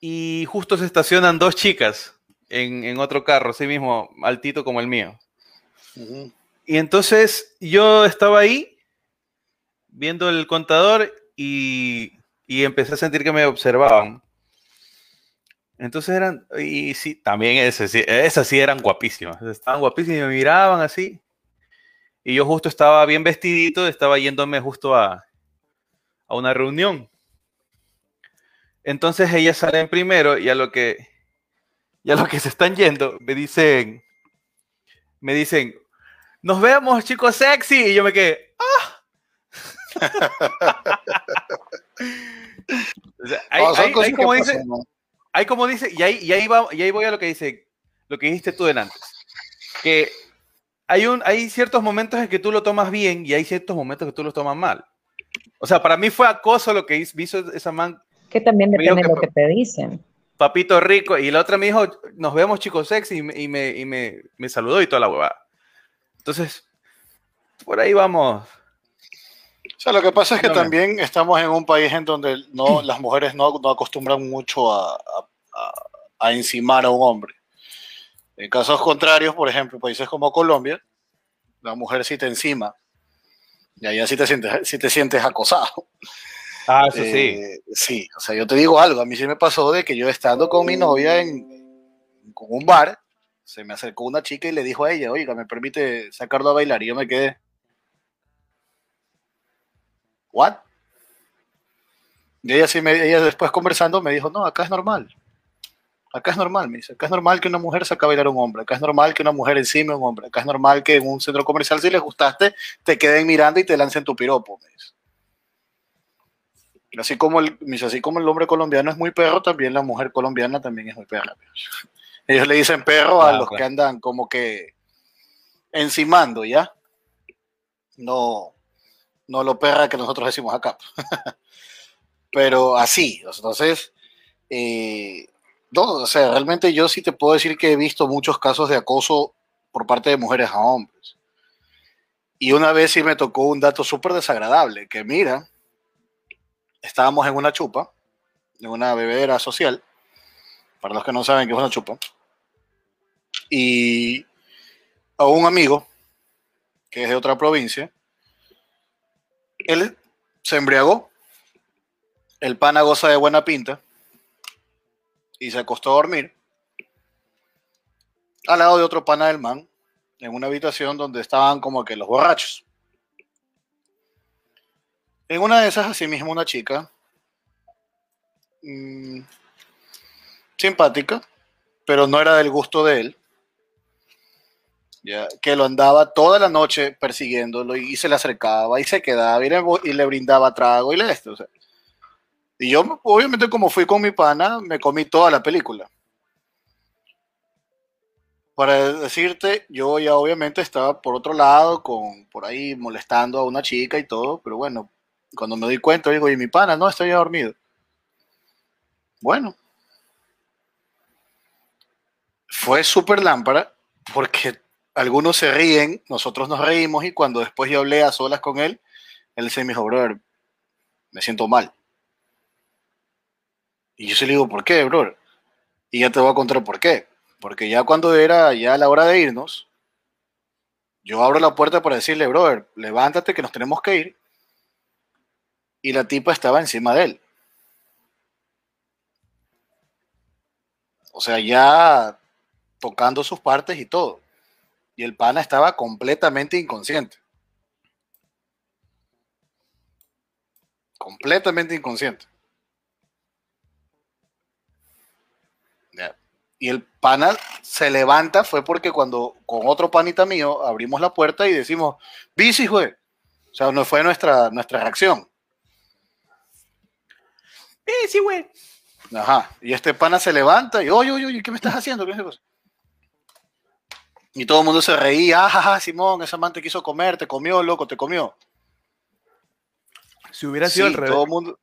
y justo se estacionan dos chicas en, otro carro, así mismo, altito como el mío. Y entonces yo estaba ahí viendo el contador y, empecé a sentir que me observaban. Entonces eran, y sí, también esas, esas sí eran guapísimas, estaban guapísimas y me miraban así. Y yo justo estaba bien vestidito, estaba yéndome justo a, a una reunión. Entonces ellas salen primero y a lo que, y lo que se están yendo me dicen, me dicen, nos vemos chicos sexy y yo me quedé, ¡ah! hay, como dice, hay como dice, y ahí, y ahí va, y ahí voy a lo que dice, lo que dijiste tú antes, que hay un, hay ciertos momentos en que tú lo tomas bien y hay ciertos momentos que tú lo tomas mal. O sea, para mí fue acoso lo que hizo esa man
que también depende de lo que te dicen.
Papito rico. Y la otra me dijo, nos vemos chicos sexy y, me, y me, me, saludó y toda la huevada. Entonces, por ahí vamos.
O sea, lo que pasa es que también estamos en un país en donde no, las mujeres no, no acostumbran mucho a, a, a, encimar a un hombre. En casos contrarios, por ejemplo, países como Colombia, la mujer sí te encima. Y allá sí te sientes, sí te sientes acosado.
Ah, eso sí.
Eh, sí, o sea, yo te digo algo, a mí sí me pasó de que yo estando con mi novia en, con un bar, se me acercó una chica y le dijo a ella, oiga, ¿me permite sacarlo a bailar? Y yo me quedé, ¿what? Y ella, sí me, ella después conversando me dijo, no, acá es normal. Acá es normal, me dice. Acá es normal que una mujer saque a bailar a un hombre. Acá es normal que una mujer encima a un hombre. Acá es normal que en un centro comercial, si les gustaste, te queden mirando y te lancen tu piropo. Me dice. Así como, el, así como el hombre colombiano es muy perro, también la mujer colombiana también es muy perra. Ellos le dicen perro a
Ah,
los
pues.
que andan como que encimando, ¿ya? No, no lo perra que nosotros decimos acá. Pero así, entonces, eh, no, o sea, realmente yo sí te puedo decir que he visto muchos casos de acoso por parte de mujeres a hombres. Y una vez sí me tocó un dato súper desagradable, que mira, estábamos en una chupa, en una bebedera social, para los que no saben qué es una chupa, y a un amigo, que es de otra provincia, él se embriagó, el pana goza de buena pinta, y se acostó a dormir al lado de otro pana del man, en una habitación donde estaban como que los borrachos. En una de esas, asimismo, una chica mm, simpática, pero no era del gusto de él, ya, que lo andaba toda la noche persiguiéndolo y se le acercaba y se quedaba y le, brindaba trago y le esto. o sea. Y yo, obviamente, como fui con mi pana, me comí toda la película. Para decirte, yo ya obviamente estaba por otro lado, con, por ahí molestando a una chica y todo, pero bueno, cuando me doy cuenta, digo, y mi pana, no, estoy ya dormido. Bueno, fue súper lámpara porque algunos se ríen, nosotros nos reímos y cuando después yo hablé a solas con él, él se me dijo, brother, me siento mal. Y yo se le digo, ¿por qué, brother? Y ya te voy a contar por qué. Porque ya cuando era ya la hora de irnos, yo abro la puerta para decirle, brother, levántate que nos tenemos que ir. Y la tipa estaba encima de él. O sea, ya tocando sus partes y todo. Y el pana estaba completamente inconsciente. Completamente inconsciente. Y el pana se levanta, fue porque cuando con otro panita mío abrimos la puerta y decimos, bici, güey. O sea, no fue nuestra, nuestra reacción.
Sí, güey.
Ajá. Y este pana se levanta y, oye, oye, oye, ¿qué me estás haciendo? ¿Qué es? Y todo el mundo se reía, ah, Simón, esa man te quiso comer, te comió, loco, te comió.
Si hubiera sido
Sí,
al revés.
todo el mundo.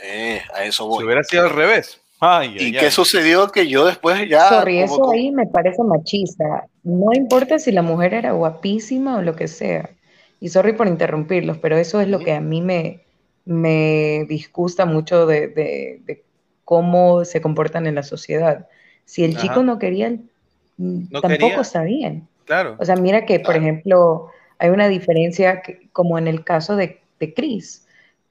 Eh, a eso
Si hubiera sido al revés. Ay,
¿Y
ay,
qué
ay.
sucedió? Que yo después ya.
Sorry,
como-
eso
como-
ahí me parece machista. No importa si la mujer era guapísima o lo que sea. Y sorry por interrumpirlos, pero eso es lo que a mí me, me disgusta mucho de, de- de cómo se comportan en la sociedad. Si el
Ajá.
chico no quería, mm,
No
tampoco
quería.
está bien.
Claro.
O sea, mira que, por
Claro.
ejemplo, hay una diferencia que- como en el caso de, de Chris,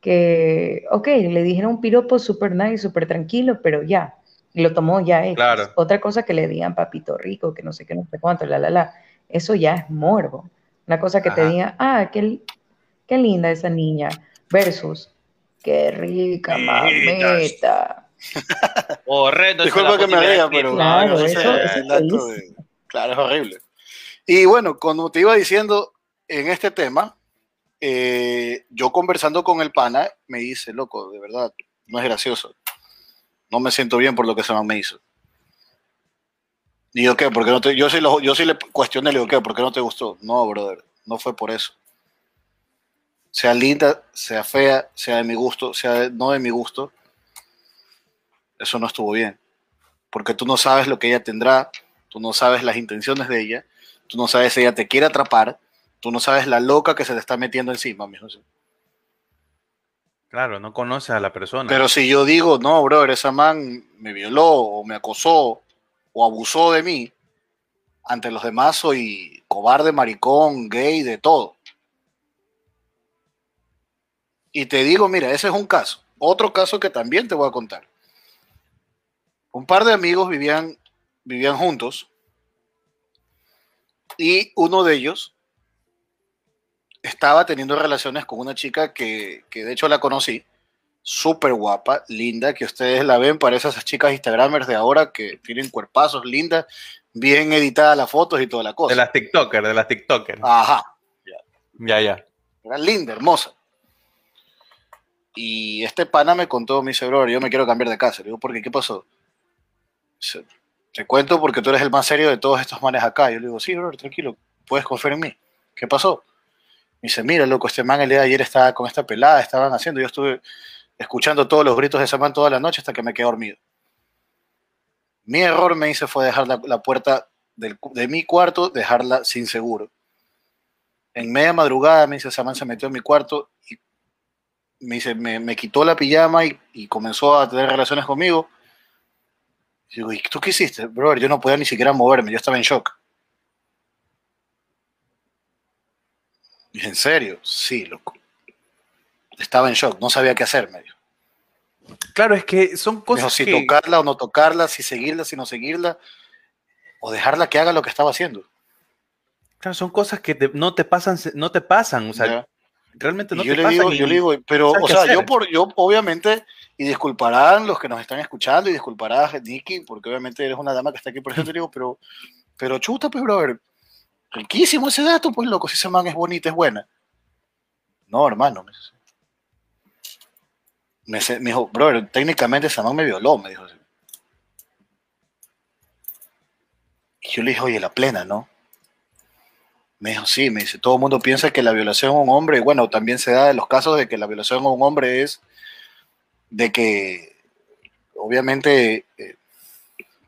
que, ok, le dijeron un piropo súper nice, súper tranquilo, pero ya, lo tomó ya.
Claro.
Otra cosa que le digan papito rico, que no sé qué, no sé cuánto, la, la, la, eso ya es morbo. Una cosa que te digan, ah, qué, qué linda esa niña, versus, qué rica mameta.
Horrendo.
Disculpa que me ría, pero.
Claro,
ese
eso-
es
eso es
de- Claro, es horrible. Y bueno, como te iba diciendo, en este tema, eh, yo conversando con el pana, me dice, loco, de verdad, no es gracioso. No me siento bien por lo que ese man me hizo. Y yo, ¿qué? ¿Por qué no te, yo, sí lo- yo sí le cuestioné, le digo, ¿qué? ¿Por qué no te gustó? No, brother, no fue por eso. Sea linda, sea fea, sea de mi gusto, sea de- no de mi gusto, eso no estuvo bien. Porque tú no sabes lo que ella tendrá, tú no sabes las intenciones de ella, tú no sabes si ella te quiere atrapar, tú no sabes la loca que se te está metiendo encima, mijo.
Claro, no conoces a la persona.
Pero si yo digo, no, brother, esa man me violó o me acosó o abusó de mí, ante los demás soy cobarde, maricón, gay, de todo. Y te digo, mira, ese es un caso. Otro caso que también te voy a contar. Un par de amigos vivían, vivían juntos y uno de ellos estaba teniendo relaciones con una chica que, de hecho la conocí, súper guapa, linda, que ustedes la ven, parece esas chicas Instagramers de ahora que tienen cuerpazos lindas, bien editadas las fotos y toda la cosa.
De las TikTokers, de las TikTokers.
Ajá.
Ya, ya.
Era linda, hermosa. Y este pana me contó, me dice, bro, yo me quiero cambiar de casa. Le digo, ¿por qué? ¿Qué pasó? Te cuento porque tú eres el más serio de todos estos manes acá. Yo le digo, sí, bro, tranquilo, puedes confiar en mí. ¿Qué pasó? Me dice, mira, loco, este man el día de ayer estaba con esta pelada, estaban haciendo, yo estuve escuchando todos los gritos de ese man toda la noche hasta que me quedé dormido. Mi error, me dice, fue dejar la, puerta de mi cuarto, dejarla sin seguro. En media madrugada, me dice, ese man se metió en mi cuarto y me dice, me, quitó la pijama y, comenzó a tener relaciones conmigo. Y digo, ¿y tú qué hiciste? Brother, yo no podía ni siquiera moverme, yo estaba en shock. ¿En serio? Sí, loco. Estaba en shock, no sabía qué hacer, medio.
Claro, es que son cosas
si tocarla o no tocarla, si seguirla, si no seguirla, o dejarla que haga lo que estaba haciendo.
Claro, son cosas que no te pasan, no te pasan, o sea, realmente no
yo
te
le Digo, yo le digo, pero, o sea, yo, por, yo obviamente, y disculparán los que nos están escuchando, y disculpará a Nicky, porque obviamente eres una dama que está aquí, por ejemplo, te digo, pero, pero chuta, pues, brother, riquísimo ese dato, pues loco, si esa man es bonita, es buena. No, hermano. Me, dijo, bro, técnicamente esa man me violó, me dijo. Y yo le dije, oye, la plena, ¿no? Me dijo, sí, me dice, todo el mundo piensa que la violación a un hombre, bueno, también se da en los casos de que la violación a un hombre es de que, obviamente, eh,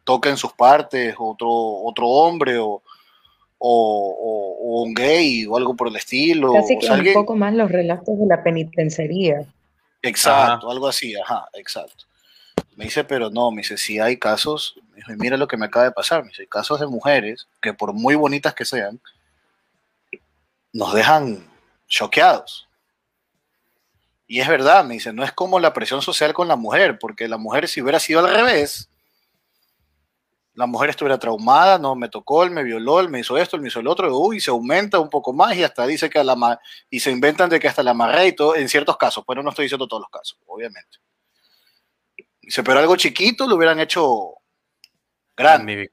toquen sus partes otro, otro hombre o, o, un gay o algo por el estilo.
Casi que un poco más los relatos de la penitenciaría.
Exacto, algo así, ajá, exacto. Me dice, pero no, me dice, si hay casos, me dice, mira lo que me acaba de pasar, me dice, casos de mujeres que por muy bonitas que sean, nos dejan choqueados. Y es verdad, me dice, no es como la presión social con la mujer, porque la mujer si hubiera sido al revés, la mujer estuviera traumada, no me tocó, él me violó, él me hizo esto, él me hizo el otro, uy, se aumenta un poco más y hasta dice que a la y se inventan de que hasta la amarré y todo, en ciertos casos, pero no estoy diciendo todos los casos, obviamente. Dice, pero algo chiquito lo hubieran hecho grande.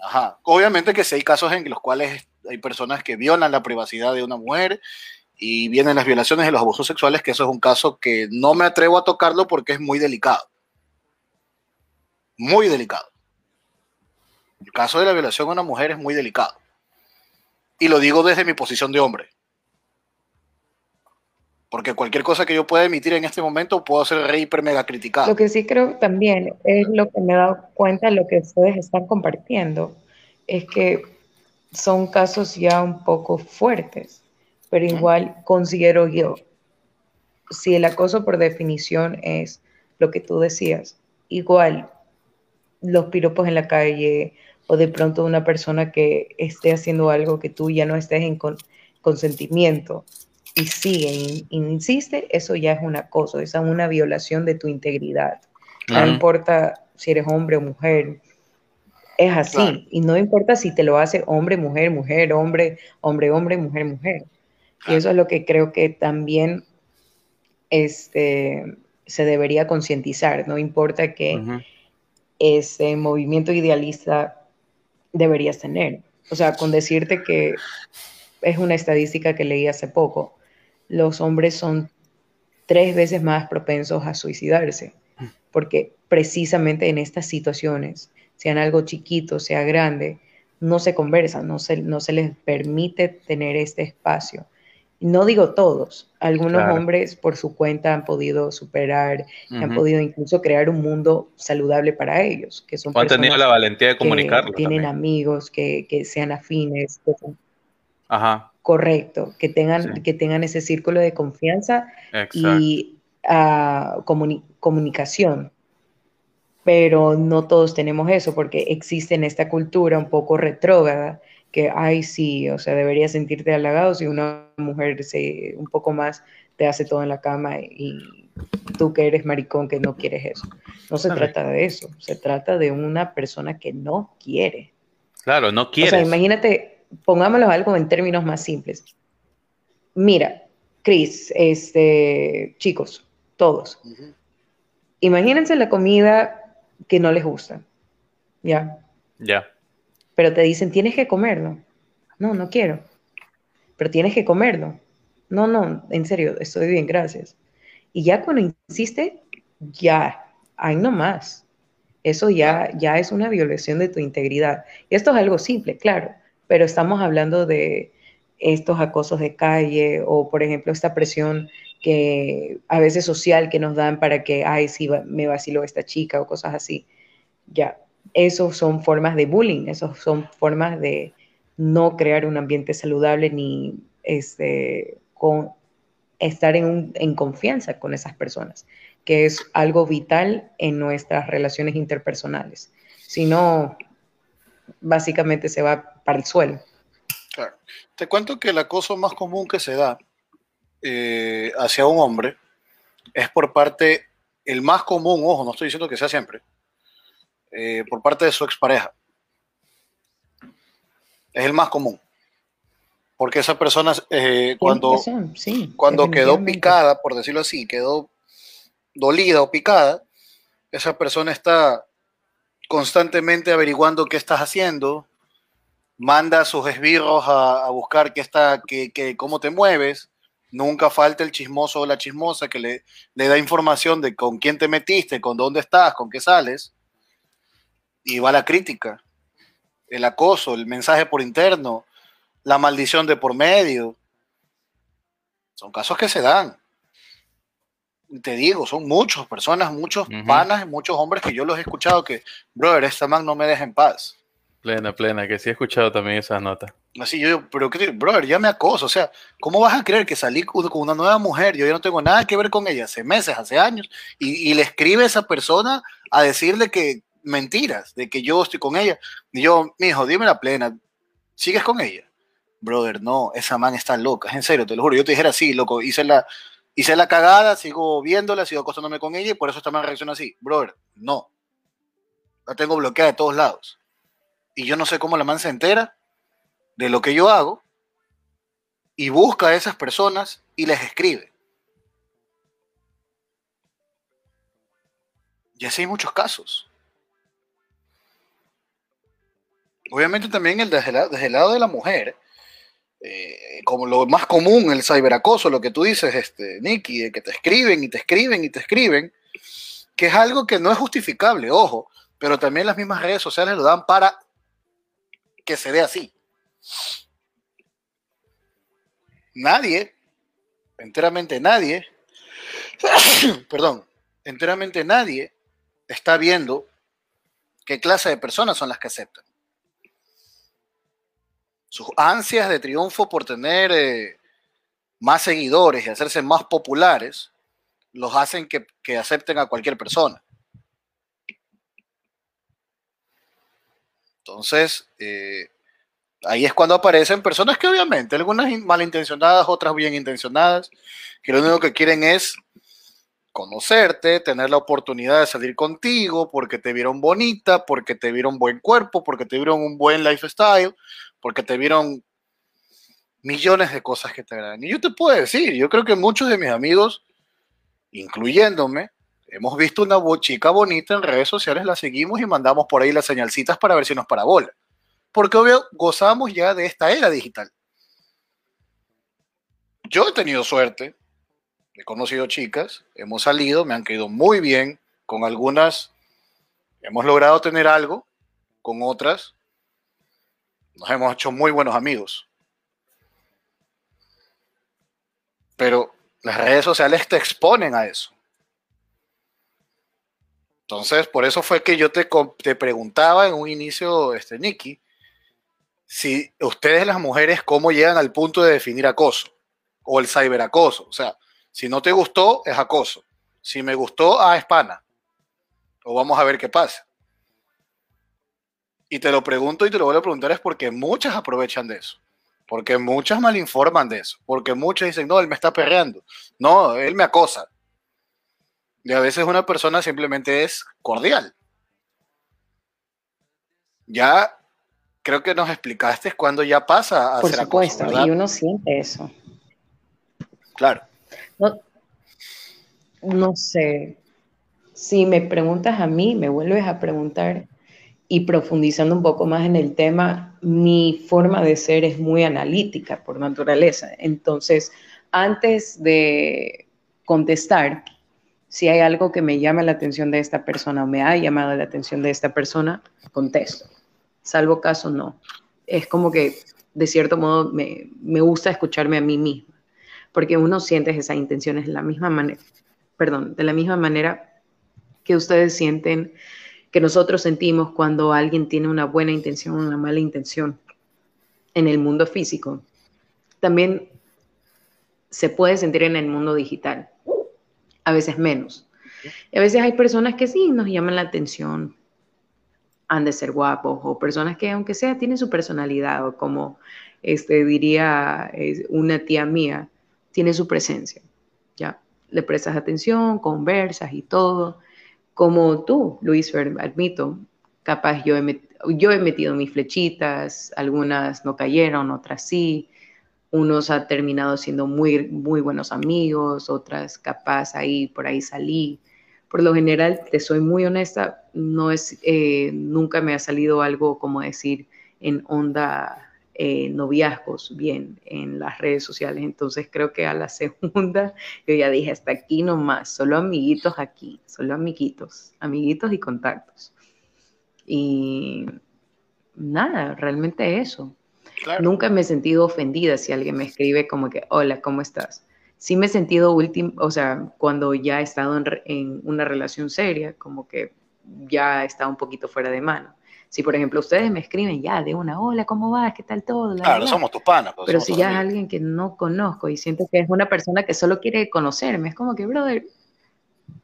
Ajá. Obviamente que si hay casos en los cuales hay personas que violan la privacidad de una mujer y vienen las violaciones y los abusos sexuales, que eso es un caso que no me atrevo a tocarlo porque es muy delicado. Muy delicado. El caso de la violación a una mujer es muy delicado. Y lo digo desde mi posición de hombre. Porque cualquier cosa que yo pueda emitir en este momento puedo ser re hiper mega criticado.
Lo que sí creo también es lo que me he dado cuenta, lo que ustedes están compartiendo, es que son casos ya un poco fuertes, pero igual considero yo, si el acoso por definición es lo que tú decías, igual los piropos en la calle, o de pronto una persona que esté haciendo algo que tú ya no estés en consentimiento y sigue e insiste, eso ya es un acoso, esa es una violación de tu integridad. No importa si eres hombre o mujer, es así. Y no importa si te lo hace hombre, mujer, mujer, hombre, hombre, hombre, mujer, mujer. Y eso es lo que creo que también este, se debería concientizar. No importa que ese movimiento idealista deberías tener. O sea, con decirte que es una estadística que leí hace poco, los hombres son tres veces más propensos a suicidarse, porque precisamente en estas situaciones, sean algo chiquito, sea grande, no se conversan, no se, no se les permite tener este espacio. No digo todos, algunos hombres por su cuenta han podido superar, han podido incluso crear un mundo saludable para ellos, que son
han tenido la valentía de comunicarlo.
Que tienen amigos, que, sean afines.
Ajá.
Correcto, que tengan, que tengan ese círculo de confianza y uh, comunicación. Pero no todos tenemos eso porque existe en esta cultura un poco retrógrada que, ay, sí, o sea, deberías sentirte halagado si una mujer se, un poco más te hace todo en la cama y tú que eres maricón que no quieres eso. No se trata de eso, se trata de una persona que no quiere.
Claro, no quiere. O
sea, imagínate, pongámoslo algo en términos más simples. Mira, Chris, este, chicos, todos. Imagínense la comida que no les gusta. ¿Ya?
Ya
pero te dicen, tienes que comerlo. No, no quiero. Pero tienes que comerlo. No, no, en serio, estoy bien, gracias. Y ya cuando insiste, ya, hay no más. Eso ya, ya es una violación de tu integridad. Y esto es algo simple, claro, pero estamos hablando de estos acosos de calle o, por ejemplo, esta presión que a veces social que nos dan para que, ay, sí, me vaciló esta chica o cosas así. Ya, esos son formas de bullying, esos son formas de no crear un ambiente saludable ni este, con, estar en, en confianza con esas personas, que es algo vital en nuestras relaciones interpersonales. Si no, básicamente se va para el suelo.
Te cuento que el acoso más común que se da eh, hacia un hombre es por parte, el más común, ojo, no estoy diciendo que sea siempre, eh, por parte de su expareja. Es el más común. Porque esa persona, eh, cuando, cuando quedó picada, por decirlo así, quedó dolida o picada, esa persona está constantemente averiguando qué estás haciendo, manda a sus esbirros a, buscar qué está, qué, cómo te mueves. Nunca falta el chismoso o la chismosa que le, le da información de con quién te metiste, con dónde estás, con qué sales y va la crítica, el acoso, el mensaje por interno, la maldición de por medio. Son casos que se dan. Te digo, son muchas personas, muchos panas, muchos hombres que yo los he escuchado que, brother, esta man no me deja en paz.
Plena, plena, que sí he escuchado también esas notas.
Así yo, pero qué, brother, ya me acoso. O sea, ¿cómo vas a creer que salí con una nueva mujer? Yo ya no tengo nada que ver con ella hace meses, hace años, y, y le escribe a esa persona a decirle que, mentiras de que yo estoy con ella. Y yo, mi hijo, dime la plena, ¿sigues con ella? Brother, no, esa man está loca, es en serio, te lo juro. Yo te dijera así, loco, hice la, hice la cagada, sigo viéndola, sigo acostándome con ella y por eso esta man reacciona así. Brother, no. La tengo bloqueada de todos lados. Y yo no sé cómo la man se entera de lo que yo hago y busca a esas personas y les escribe. Y así hay muchos casos. Obviamente también el desde, el lado de la mujer, eh, como lo más común, el ciberacoso, lo que tú dices, este, Nicky, de que te escriben y te escriben y te escriben, que es algo que no es justificable, ojo, pero también las mismas redes sociales lo dan para que se dé así. Nadie, enteramente nadie, perdón, enteramente nadie está viendo qué clase de personas son las que aceptan sus ansias de triunfo por tener eh, más seguidores y hacerse más populares, los hacen que, acepten a cualquier persona. Entonces, eh, ahí es cuando aparecen personas que obviamente, algunas malintencionadas, otras bien intencionadas, que lo único que quieren es conocerte, tener la oportunidad de salir contigo porque te vieron bonita, porque te vieron buen cuerpo, porque te vieron un buen lifestyle, porque te vieron millones de cosas que te agradan. Y yo te puedo decir, yo creo que muchos de mis amigos, incluyéndome, hemos visto una chica bonita en redes sociales, la seguimos y mandamos por ahí las señalcitas para ver si nos parabola. Porque obvio, gozamos ya de esta era digital. Yo he tenido suerte, he conocido chicas, hemos salido, me han quedado muy bien, con algunas hemos logrado tener algo, con otras nos hemos hecho muy buenos amigos. Pero las redes sociales te exponen a eso. Entonces, por eso fue que yo te, te preguntaba en un inicio, este, Nicky, si ustedes las mujeres, ¿cómo llegan al punto de definir acoso? O el ciberacoso. O sea, si no te gustó, es acoso. Si me gustó, ah, es pana. O vamos a ver qué pasa. Y te lo pregunto y te lo voy a preguntar es porque muchas aprovechan de eso. Porque muchas malinforman de eso. Porque muchas dicen, no, él me está perreando. No, él me acosa. Y a veces una persona simplemente es cordial. Ya creo que nos explicaste cuando ya pasa a
Por supuesto, y uno siente eso.
Claro.
No, no sé. Si me preguntas a mí, me vuelves a preguntar y profundizando un poco más en el tema, mi forma de ser es muy analítica por naturaleza. Entonces, antes de contestar, si hay algo que me llama la atención de esta persona o me ha llamado la atención de esta persona, contesto. Salvo caso, no. Es como que, de cierto modo, me, me gusta escucharme a mí misma, porque uno siente esas intenciones de la misma manera, perdón, de la misma manera que ustedes sienten, que nosotros sentimos cuando alguien tiene una buena intención o una mala intención en el mundo físico. También se puede sentir en el mundo digital a veces menos. Y a veces hay personas que sí nos llaman la atención, han de ser guapos, o personas que aunque sea tienen su personalidad, o como este, diría una tía mía, tiene su presencia, ¿ya? Le prestas atención, conversas y todo. Como tú, Luis, admito, capaz yo he, yo he metido mis flechitas, algunas no cayeron, otras sí, unos han terminado siendo muy, muy buenos amigos, otras capaz ahí, por ahí salí. Por lo general, te soy muy honesta, no es, eh, nunca me ha salido algo como decir en onda eh, noviazgos bien en las redes sociales. Entonces creo que a la segunda yo ya dije hasta aquí nomás, solo amiguitos aquí, solo amiguitos, amiguitos y contactos. Y nada, realmente eso. Nunca me he sentido ofendida si alguien me escribe como que, hola, ¿cómo estás? Sí me he sentido último, o sea, cuando ya he estado en, una relación seria, como que ya está un poquito fuera de mano. Si, por ejemplo, ustedes me escriben ya de una, hola, ¿cómo vas? ¿Qué tal todo?
claro, somos tus panas.
Pues, Pero si ya es alguien que no conozco y siento que es una persona que solo quiere conocerme, es como que, brother,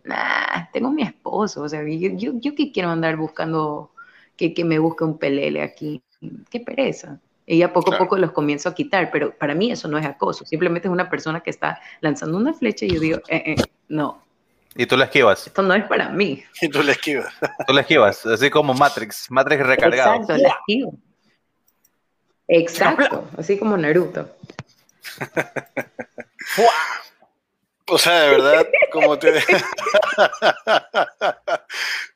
nah, tengo mi esposo, o sea, yo, yo, yo que quiero andar buscando que, que me busque un pelele aquí, qué pereza. Ella poco a poco los comienzo a quitar, pero para mí eso no es acoso, simplemente es una persona que está lanzando una flecha y yo digo, eh, eh, no.
Y tú la esquivas.
Esto no es para mí.
Y tú la esquivas.
Tú la esquivas, así como Matrix, Matrix recargado.
Exacto, la esquivo. Exacto, así como Naruto.
O sea, de verdad, como te...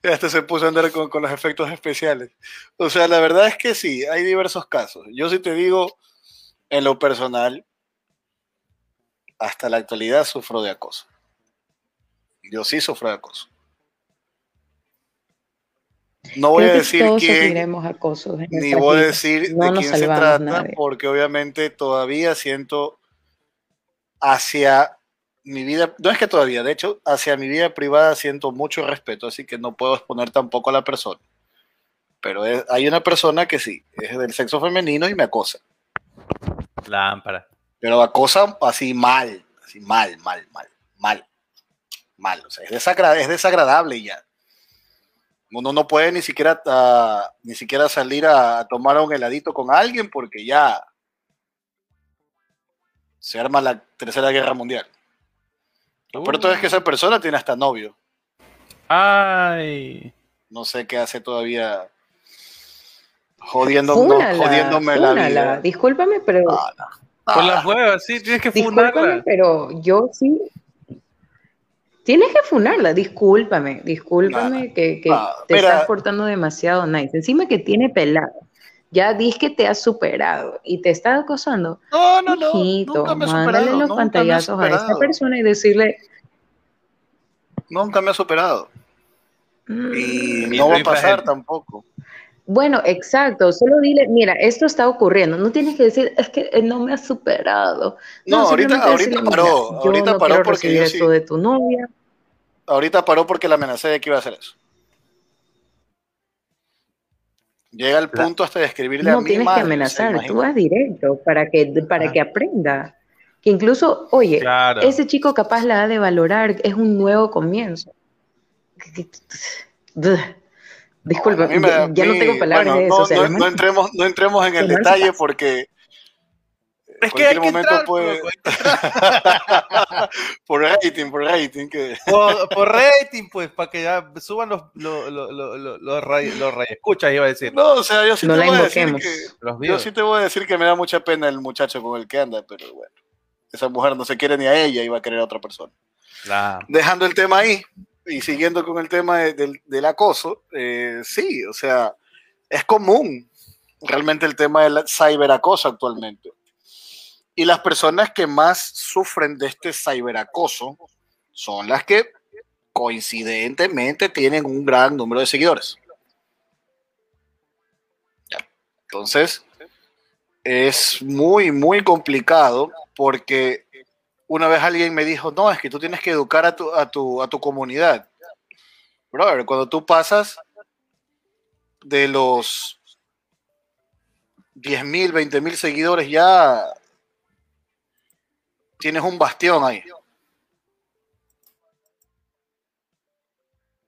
Hasta se puso a andar con, los efectos especiales. O sea, la verdad es que sí, hay diversos casos. Yo sí te digo, en lo personal, hasta la actualidad sufro de acoso. Yo sí sufro de acoso. No voy a decir quién, ni voy a decir de quién se trata, porque obviamente todavía siento hacia mi vida, no es que todavía, de hecho, hacia mi vida privada siento mucho respeto, así que no puedo exponer tampoco a la persona. Pero hay una persona que sí, es del sexo femenino y me acosa.
Lámpara.
Pero acosa así mal, así mal, mal, mal, mal, mal. O sea, es, es desagradable ya. Uno no puede ni siquiera, ah, ni siquiera salir a tomar un heladito con alguien porque ya se arma la tercera guerra mundial. Lo peor es que esa persona tiene hasta novio.
Ay.
No sé qué hace todavía jodiendo, jodiéndome la vida.
Discúlpame, pero.
Con las huevas, sí, tienes que
funarla. pero yo sí. Tienes que funarla, discúlpame, discúlpame que, te estás portando demasiado nice. Encima que tiene pelado. Ya dis que te has superado y te está acosando.
No, no, no. nunca me mándale
los pantallazos a esa persona y decirle.
Nunca me ha superado. Mm. Y no va a pasar tampoco.
Bueno, exacto. Solo dile, mira, esto está ocurriendo. No tienes que decir, es que no me ha superado.
No, ahorita, ahorita paró. ahorita
no
paró
porque yo eso de tu novia.
Ahorita paró porque la amenacé de que iba a hacer eso. Llega el punto hasta de escribirle
a
mi
No tienes que amenazar, tú vas directo para que, para que aprenda. Que incluso, oye, ese chico capaz la ha de valorar, es un nuevo comienzo. Disculpa, ya no tengo palabras de
eso. No, entremos, no entremos en el detalle porque
es que hay que momento entrar,
puede... por rating, por rating. Que...
Por, rating, pues, para que ya suban los, los, los, los, los, escuchas, iba a decir.
No, o sea, yo sí, te voy a decir que, yo sí te voy a decir que me da mucha pena el muchacho con el que anda, pero bueno, esa mujer no se quiere ni a ella, iba a querer a otra persona. Dejando el tema ahí y siguiendo con el tema del, acoso, eh, sí, o sea, es común realmente el tema del ciberacoso actualmente. Y las personas que más sufren de este ciberacoso son las que coincidentemente tienen un gran número de seguidores. Entonces, es muy, muy complicado porque una vez alguien me dijo, no, es que tú tienes que educar a tu, a tu, a tu comunidad. Brother, cuando tú pasas de los 10 mil, 20 mil seguidores, ya tienes un bastión ahí.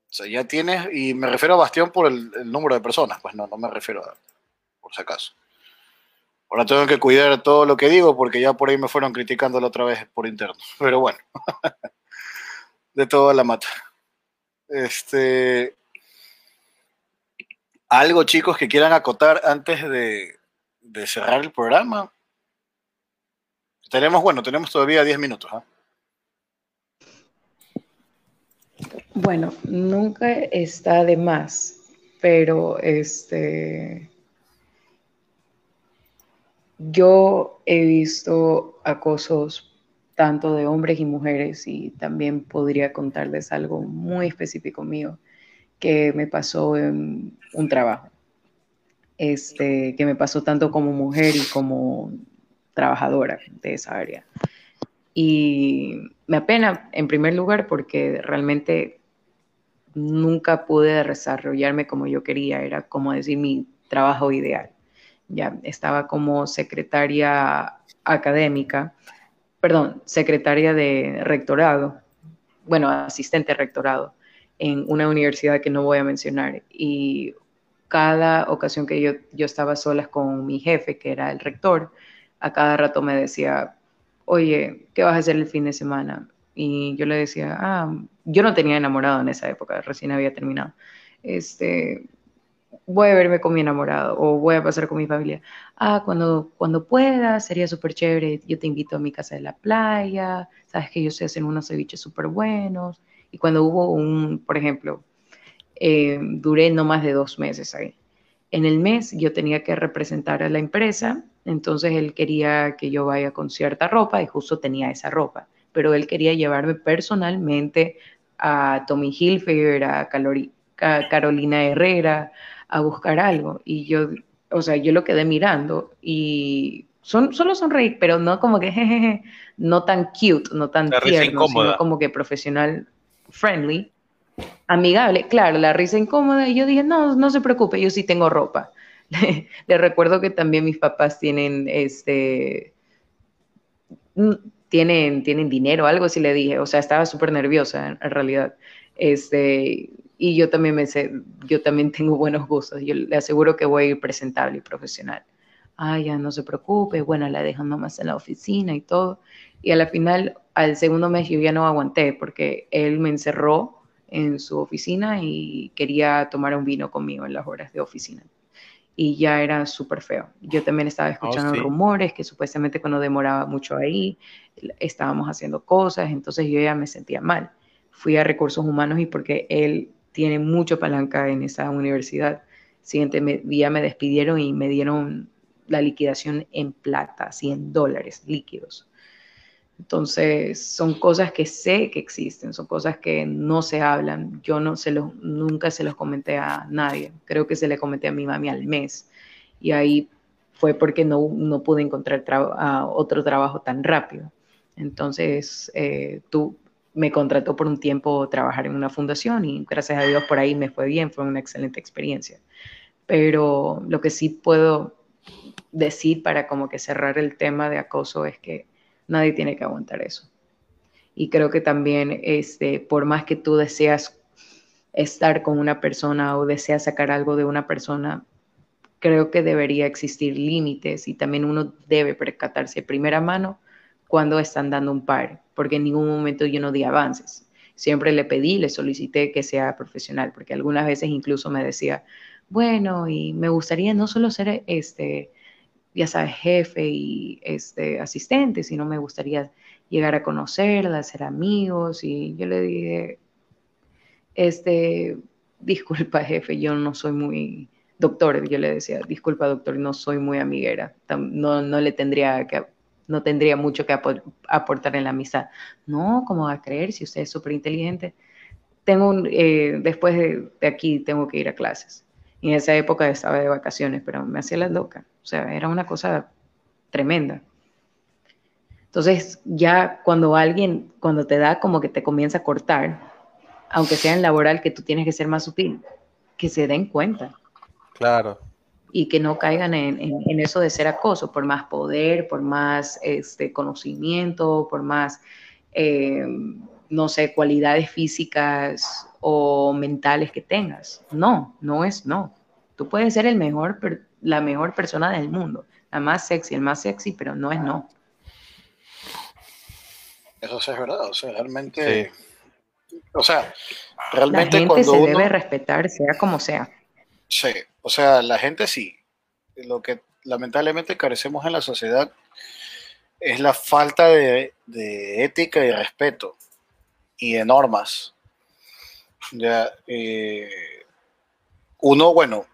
O sea, ya tienes, y me refiero a bastión por el, número de personas, pues no, no me refiero a, por si acaso. Ahora tengo que cuidar todo lo que digo porque ya por ahí me fueron criticando la otra vez por interno. Pero bueno, de toda la mata. Este. Algo, chicos, que quieran acotar antes de, de cerrar el programa. Tenemos, bueno, tenemos todavía 10 minutos. ¿ah?
Bueno, nunca está de más, pero este. Yo he visto acosos tanto de hombres y mujeres y también podría contarles algo muy específico mío que me pasó en un trabajo. Este, que me pasó tanto como mujer y como trabajadora de esa área. Y me apena, en primer lugar, porque realmente nunca pude desarrollarme como yo quería, era como decir mi trabajo ideal. Ya estaba como secretaria académica, perdón, secretaria de rectorado, bueno, asistente rectorado en una universidad que no voy a mencionar. Y cada ocasión que yo, yo estaba sola con mi jefe, que era el rector, a cada rato me decía, oye, ¿qué vas a hacer el fin de semana? Y yo le decía, ah, yo no tenía enamorado en esa época, recién había terminado. Este, voy a verme con mi enamorado o voy a pasar con mi familia. Ah, cuando, cuando pueda, sería súper chévere. Yo te invito a mi casa de la playa. Sabes que yo sé hacer unos ceviches súper buenos. Y cuando hubo un, por ejemplo, eh, duré no más de dos meses ahí. En el mes yo tenía que representar a la empresa entonces él quería que yo vaya con cierta ropa y justo tenía esa ropa, pero él quería llevarme personalmente a Tommy Hilfiger, a, Carolina Herrera, a buscar algo. Y yo, o sea, yo lo quedé mirando y son, solo sonreí, pero no como que, jejeje, no tan cute, no tan tierno, sino como que profesional friendly, amigable. Claro, la risa incómoda. Y yo dije, no, no se preocupe, yo sí tengo ropa. le, recuerdo que también mis papás tienen este mm, tienen, tienen dinero, algo así le dije, o sea, estaba súper nerviosa en, realidad. Este, y yo también me sé, yo también tengo buenos gustos, yo le aseguro que voy a ir presentable y profesional. Ah, ya no se preocupe, bueno, la dejan nomás en la oficina y todo. Y a la final, al segundo mes yo ya no aguanté porque él me encerró en su oficina y quería tomar un vino conmigo en las horas de oficina y ya era súper feo. Yo también estaba oh, escuchando rumores que supuestamente cuando demoraba mucho ahí estábamos haciendo cosas, entonces yo ya me sentía mal. Fui a recursos humanos y porque él tiene mucho palanca en esa universidad, siguiente día me despidieron y me dieron la liquidación en plata, 100 dólares líquidos. Entonces, son cosas que sé que existen, son cosas que no se hablan. Yo no se los, nunca se los comenté a nadie. Creo que se le comenté a mi mami al mes. Y ahí fue porque no, no pude encontrar otro trabajo tan rápido. Entonces, eh, tú me contrató por un tiempo trabajar en una fundación y gracias a Dios por ahí me fue bien, fue una excelente experiencia. Pero lo que sí puedo decir para como que cerrar el tema de acoso es que nadie tiene que aguantar eso. Y creo que también, este, por más que tú deseas estar con una persona o deseas sacar algo de una persona, creo que debería existir límites y también uno debe percatarse de primera mano cuando están dando un par, porque en ningún momento yo no di avances. Siempre le pedí, le solicité que sea profesional, porque algunas veces incluso me decía, bueno, y me gustaría no solo ser este ya sabes, jefe y este, asistente, sino me gustaría llegar a conocerla, ser amigos. Y yo le dije, este, disculpa jefe, yo no soy muy, doctor, yo le decía, disculpa doctor, no soy muy amiguera, no, no le tendría que, no tendría mucho que aportar en la amistad. No, ¿cómo va a creer si usted es súper inteligente? Tengo un, eh, después de aquí tengo que ir a clases y en esa época estaba de vacaciones, pero me hacía la loca. O sea, era una cosa tremenda. Entonces, ya cuando alguien, cuando te da como que te comienza a cortar, aunque sea en laboral, que tú tienes que ser más sutil, que se den cuenta.
Claro.
Y que no caigan en, en, eso de ser acoso, por más poder, por más este, conocimiento, por más, eh, no sé, cualidades físicas o mentales que tengas. No, no es no. Tú puedes ser el mejor, la mejor persona del mundo, la más sexy, el más sexy, pero no es no.
Eso sí es verdad, o sea, realmente... O sea, realmente
la gente se debe respetar, sea como sea.
Sí, o sea, la gente sí. Lo que lamentablemente carecemos en la sociedad es la falta de, de ética y respeto y de normas. Ya, eh, uno, bueno,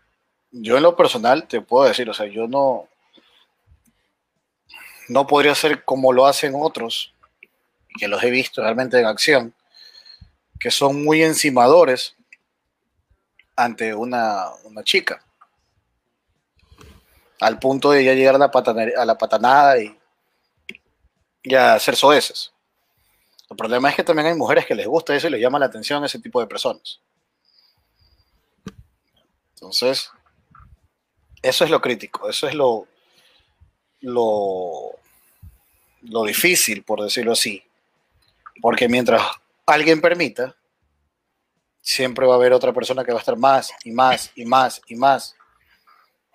yo en lo personal te puedo decir, o sea, yo no, no podría ser como lo hacen otros, que los he visto realmente en acción, que son muy encimadores ante una, chica, al punto de ya llegar a la, a la patanada y ya hacer soeces. El problema es que también hay mujeres que les gusta eso y les llama la atención a ese tipo de personas. Entonces, eso es lo crítico, eso es lo, lo, lo difícil, por decirlo así. Porque mientras alguien permita, siempre va a haber otra persona que va a estar más y más y más y más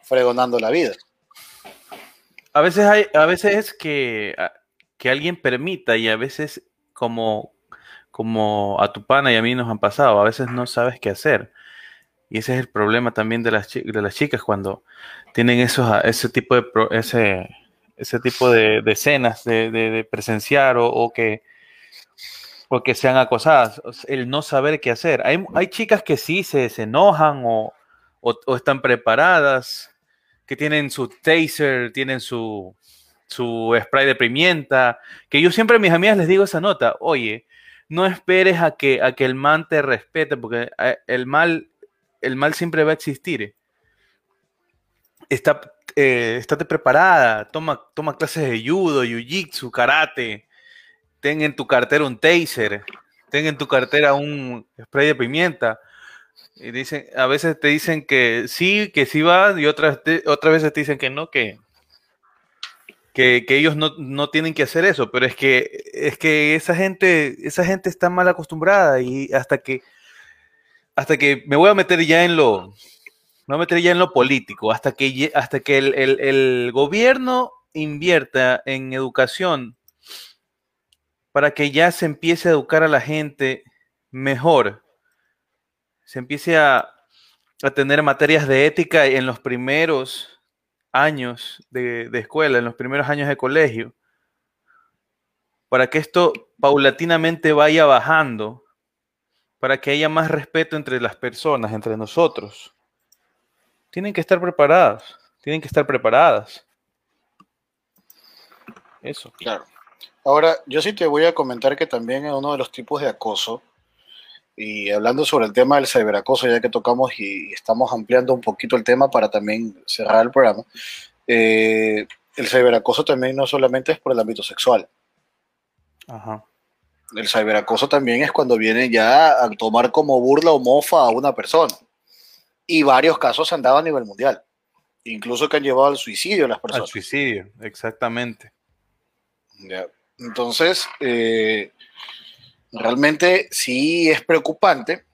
fregonando la vida.
A veces hay, a veces es que, que alguien permita y a veces como, como a tu pana y a mí nos han pasado. A veces no sabes qué hacer. Y ese es el problema también de las, de las chicas cuando tienen esos, ese tipo de, ese, ese tipo de, escenas de, presenciar o, o que sean acosadas. El no saber qué hacer. Hay, hay chicas que sí se, enojan o, o, están preparadas, que tienen su taser, tienen su, su spray de pimienta, que yo siempre a mis amigas les digo esa nota, oye, no esperes a que, a que el man te respete, porque eh, el mal, el mal siempre va a existir. Está, eh, estate preparada, toma, toma clases de judo, jiu-jitsu, karate, ten en tu cartera un taser, ten en tu cartera un spray de pimienta. Y dicen, a veces te dicen que sí, que sí va, y otras, otras veces te dicen que no, que, que, ellos no, tienen que hacer eso, pero es que, es que esa gente, esa gente está mal acostumbrada y hasta que, hasta que me voy a meter ya en lo, me en lo político, hasta que, hasta que el, el gobierno invierta en educación para que ya se empiece a educar a la gente mejor, se empiece a, a tener materias de ética en los primeros años de, escuela, en los primeros años de colegio, para que esto paulatinamente vaya bajando, para que haya más respeto entre las personas, entre nosotros. Tienen que estar preparadas, tienen que estar preparadas. Eso.
Claro. Ahora, yo sí te voy a comentar que también es uno de los tipos de acoso, y hablando sobre el tema del ciberacoso, ya que tocamos y estamos ampliando un poquito el tema para también cerrar el programa, eh, el ciberacoso también no solamente es por el ámbito sexual.
Ajá.
El ciberacoso también es cuando viene ya a tomar como burla o mofa a una persona. Y varios casos han dado a nivel mundial. Incluso que han llevado al suicidio a las personas.
Al suicidio, exactamente.
Ya. Entonces, eh, realmente sí es preocupante.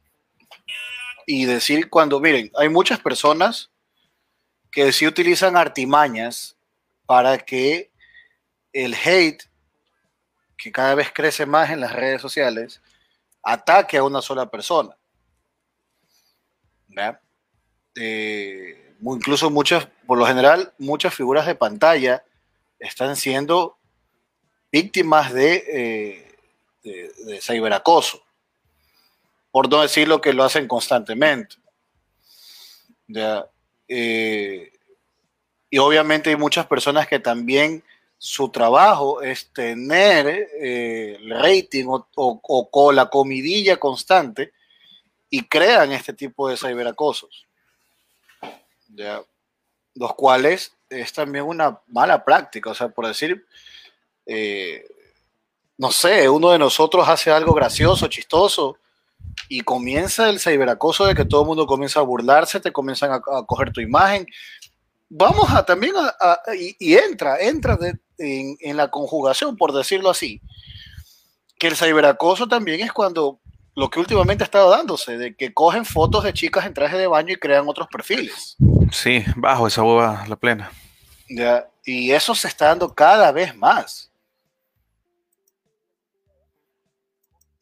Y decir cuando, miren, hay muchas personas que sí utilizan artimañas para que el hate, que cada vez crece más en las redes sociales, ataque a una sola persona. Eh, incluso muchas, por lo general, muchas figuras de pantalla están siendo víctimas de, eh, de, ciberacoso, por no decir lo que lo hacen constantemente. ¿Ya? Eh, y obviamente hay muchas personas que también su trabajo es tener eh, rating o, o, la comidilla constante y crean este tipo de ciberacosos. ¿ya? Los cuales es también una mala práctica, o sea, por decir, eh, no sé, uno de nosotros hace algo gracioso, chistoso, y comienza el ciberacoso de que todo el mundo comienza a burlarse, te comienzan a, coger tu imagen. Vamos a también, a, y, entra, entra en, en, la conjugación, por decirlo así, que el ciberacoso también es cuando lo que últimamente ha estado dándose, de que cogen fotos de chicas en traje de baño y crean otros perfiles.
Sí, bajo esa boba la plena.
Ya, y eso se está dando cada vez más.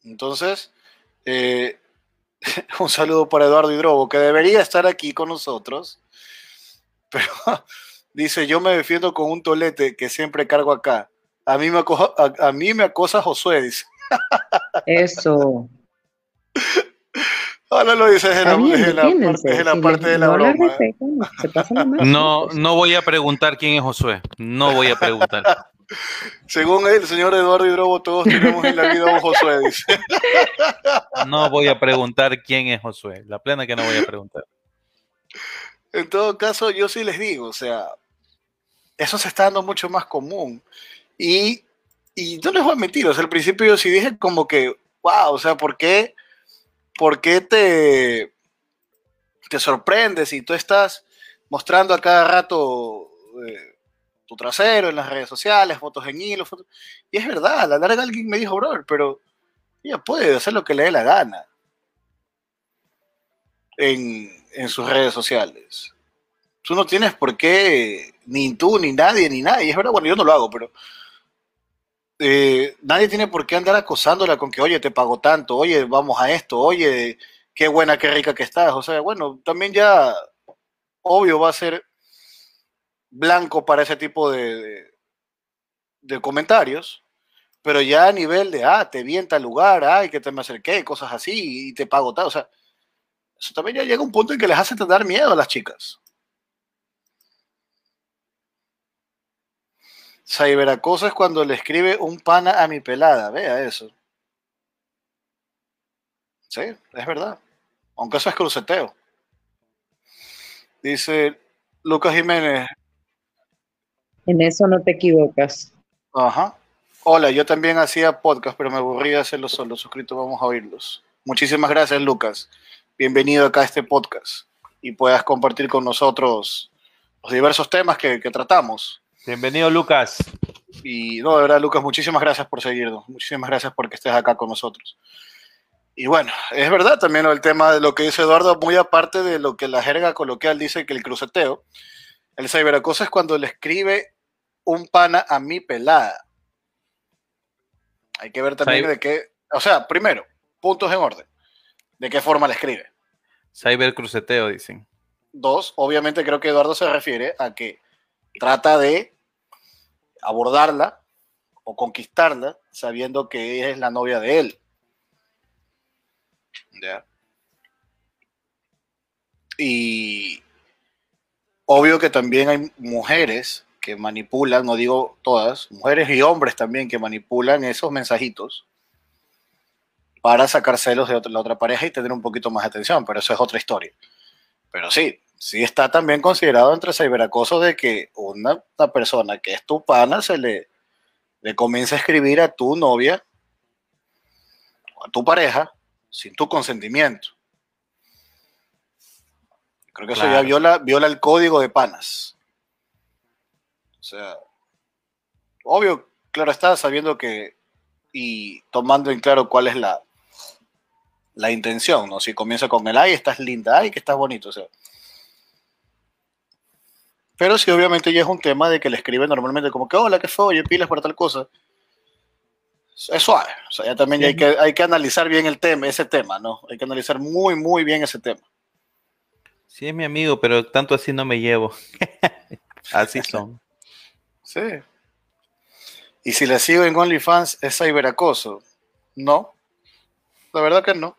Entonces, eh, un saludo para Eduardo Hidrobo, que debería estar aquí con nosotros, pero dice, yo me defiendo con un tolete que siempre cargo acá. A mí me, acosa, a, mí me acosa Josué, dice.
Eso.
Ahora lo dices en la, parte, la parte de la no broma.
no, no voy a preguntar quién es Josué. No voy a preguntar.
Según el señor Eduardo Hidrobo, todos tenemos en la vida un Josué, dice.
No voy a preguntar quién es Josué. La plena que no voy a preguntar.
En todo caso, yo sí les digo, o sea, eso se está dando mucho más común. Y, y no les voy a mentir, o sea, al principio yo sí dije como que, wow, o sea, ¿por qué? ¿Por qué te, te sorprendes si tú estás mostrando a cada rato eh, tu trasero en las redes sociales, fotos en hilo? Fotos... Y es verdad, a la larga alguien me dijo, bro, pero ella puede hacer lo que le dé la gana en, en sus redes sociales. Tú no tienes por qué, ni tú, ni nadie, ni nadie. Es verdad, bueno, yo no lo hago, pero eh, nadie tiene por qué andar acosándola con que, oye, te pago tanto, oye, vamos a esto, oye, qué buena, qué rica que estás. O sea, bueno, también ya, obvio, va a ser blanco para ese tipo de, de, comentarios, pero ya a nivel de, ah, te vi en tal lugar, ay, que te me acerqué, cosas así, y te pago tal, o sea, eso también ya llega un punto en que les hace dar miedo a las chicas. Ciberacoso es cuando le escribe un pana a mi pelada, vea eso. Sí, es verdad. Aunque eso es cruceteo. Dice Lucas Jiménez.
En eso no te equivocas.
Ajá. Hola, yo también hacía podcast, pero me aburrí de hacerlo solo. Suscrito, vamos a oírlos. Muchísimas gracias, Lucas. Bienvenido acá a este podcast y puedas compartir con nosotros los diversos temas que tratamos.
Bienvenido, Lucas.
Y no, de verdad, Lucas, muchísimas gracias por seguirnos. Muchísimas gracias porque estés acá con nosotros. Y bueno, es verdad también el tema de lo que dice Eduardo, muy aparte de lo que la jerga coloquial dice que el cruceteo, el ciberacoso es cuando le escribe un pana a mi pelada. Hay que ver también de qué, o sea, primero, puntos en orden. ¿De qué forma le escribe?
Cybercruceteo, dicen.
Dos, obviamente creo que Eduardo se refiere a que trata de abordarla o conquistarla sabiendo que ella es la novia de él. Y obvio que también hay mujeres que manipulan, no digo todas, mujeres y hombres también que manipulan esos mensajitos para sacar celos de la otra pareja y tener un poquito más de atención, pero eso es otra historia. Pero sí, sí está también considerado entre ciberacoso de que una, persona que es tu pana se le, le comienza a escribir a tu novia o a tu pareja sin tu consentimiento. Creo que eso ya viola, viola el código de panas. O sea, obvio, claro está, sabiendo que y tomando en claro cuál es la, la intención, ¿no? Si comienza con el ay, estás linda, ay, que estás bonito, o sea. Pero si obviamente ya es un tema de que le escribe normalmente como que, hola, qué fue, oye, pilas para tal cosa. Es suave. O sea, ya también hay, que, hay que analizar bien el tema, ese tema, ¿no? Hay que analizar muy, muy bien ese tema.
Sí, es mi amigo, pero tanto así no me llevo. así son.
Sí. Y si le sigo en OnlyFans, ¿es ciberacoso? No. La verdad que no.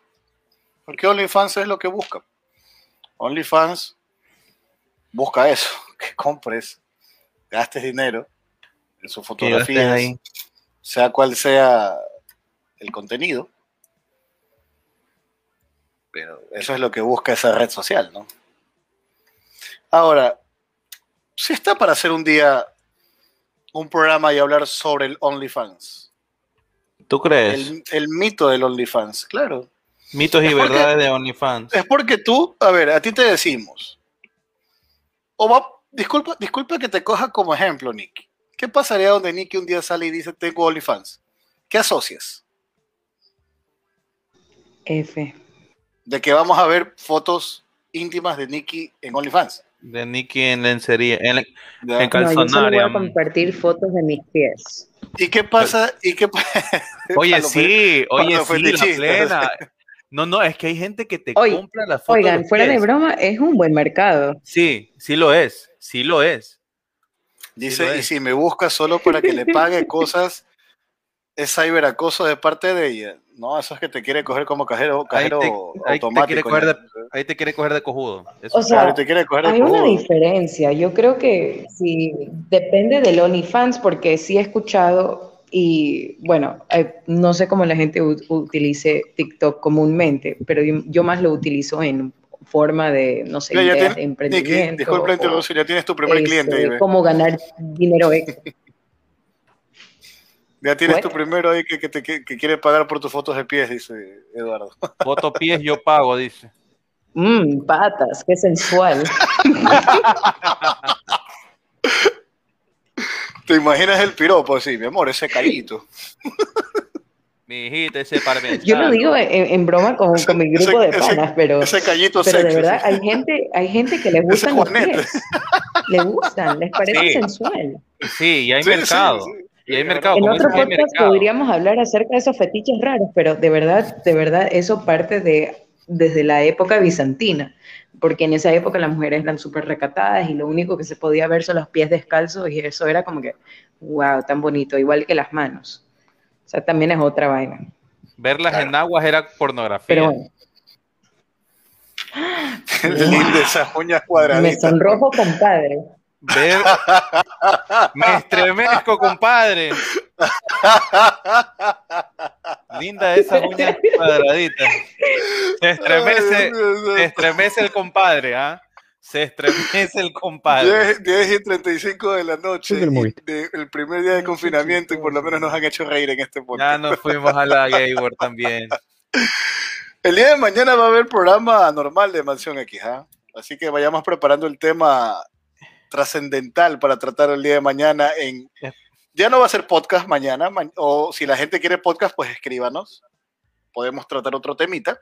Porque OnlyFans es lo que busca. OnlyFans busca eso, que compres, gastes dinero en sus fotografías, sea cual sea el contenido. Pero eso es lo que busca esa red social, ¿no? Ahora, si está para hacer un día un programa y hablar sobre el OnlyFans.
¿Tú crees?
El, mito del OnlyFans, claro.
Mitos y verdades de OnlyFans.
Es porque tú, a ver, a ti te decimos. O va, disculpa, disculpa que te coja como ejemplo, Nicky. ¿Qué pasaría donde Nicky un día sale y dice tengo OnlyFans? ¿Qué asocias?
F.
De que vamos a ver fotos íntimas de Nicky en OnlyFans
de Nicky en lencería, en, en
calzonaria. No, voy a compartir fotos de mis pies.
¿Y qué pasa? ¿Y qué
Oye, sí, oye, sí, la plena. No, no, es que hay gente que te compra las fotos.
Oigan, fuera de broma, es un buen mercado.
Sí, sí lo es, sí lo es.
Dice, y si me busca solo para que le pague cosas, es ciberacoso de parte de ella. No, eso es que te quiere coger como cajero, cajero
ahí te, automático. Ahí te, quiere coger de, cojudo.
O sea, hay una diferencia. Yo creo que sí, depende del OnlyFans, porque sí he escuchado y bueno, no sé cómo la gente utilice TikTok comúnmente, pero yo, más lo utilizo en forma de, no sé,
de emprendimiento. disculpa la interrupción, ya tienes tu primer cliente.
Este, cómo ganar dinero extra.
Ya tienes tu primero ahí que, te, quiere pagar por tus fotos de pies, dice Eduardo.
Foto pies yo pago, dice.
Mmm, patas, qué sensual.
¿Te imaginas el piropo así, mi amor, ese callito?
Mi hijita, ese parmesano.
Yo lo digo en, broma con, mi grupo de panas, pero,
ese callito
pero de verdad hay gente, hay gente que les gustan los pies. Le gustan, les parece sensual.
Sí, y hay mercado. Y hay mercado.
En otro podcast podríamos hablar acerca de esos fetiches raros, pero de verdad, de verdad, eso parte de desde la época bizantina, porque en esa época las mujeres eran súper recatadas y lo único que se podía ver son los pies descalzos y eso era como que, wow, tan bonito, igual que las manos. O sea, también es otra vaina.
Verlas en aguas era pornografía.
Pero bueno.
esas uñas cuadradas.
Me sonrojo, compadre.
Ver... Me estremezco, compadre. Linda esa uña cuadradita. Se estremece, se estremece el compadre, ¿ah? Se estremece el compadre.
10, y 35 de la noche, el primer día de confinamiento, y por lo menos nos han hecho reír en este podcast.
Ya nos fuimos a la Gayward también.
El día de mañana va a haber programa normal de Mansión X, ¿ah? Así que vayamos preparando el tema trascendental para tratar el día de mañana en... Ya no va a ser podcast mañana, o si la gente quiere podcast, pues escríbanos. Podemos tratar otro temita.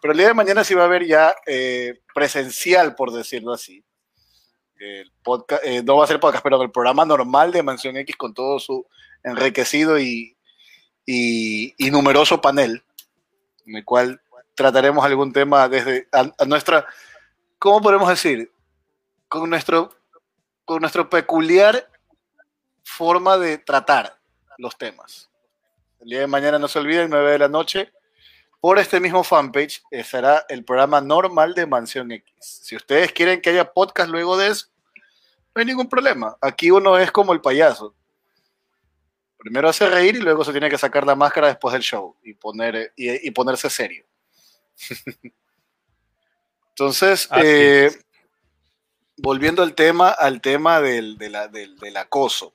Pero el día de mañana sí va a haber ya eh, presencial, por decirlo así. El podcast, eh, no va a ser podcast, pero el programa normal de Mansión X con todo su enriquecido y, y, numeroso panel, en el cual trataremos algún tema desde a nuestra, ¿cómo podemos decir? Con nuestro con nuestra peculiar forma de tratar los temas. El día de mañana no se olviden, 9 de la noche, por este mismo fanpage será el programa normal de Mansión X. Si ustedes quieren que haya podcast luego de eso, No hay ningún problema. Aquí uno es como el payaso. Primero hace reír y luego se tiene que sacar la máscara después del show y, poner, y, ponerse serio. Entonces, eh, volviendo al tema, al tema del, del, acoso.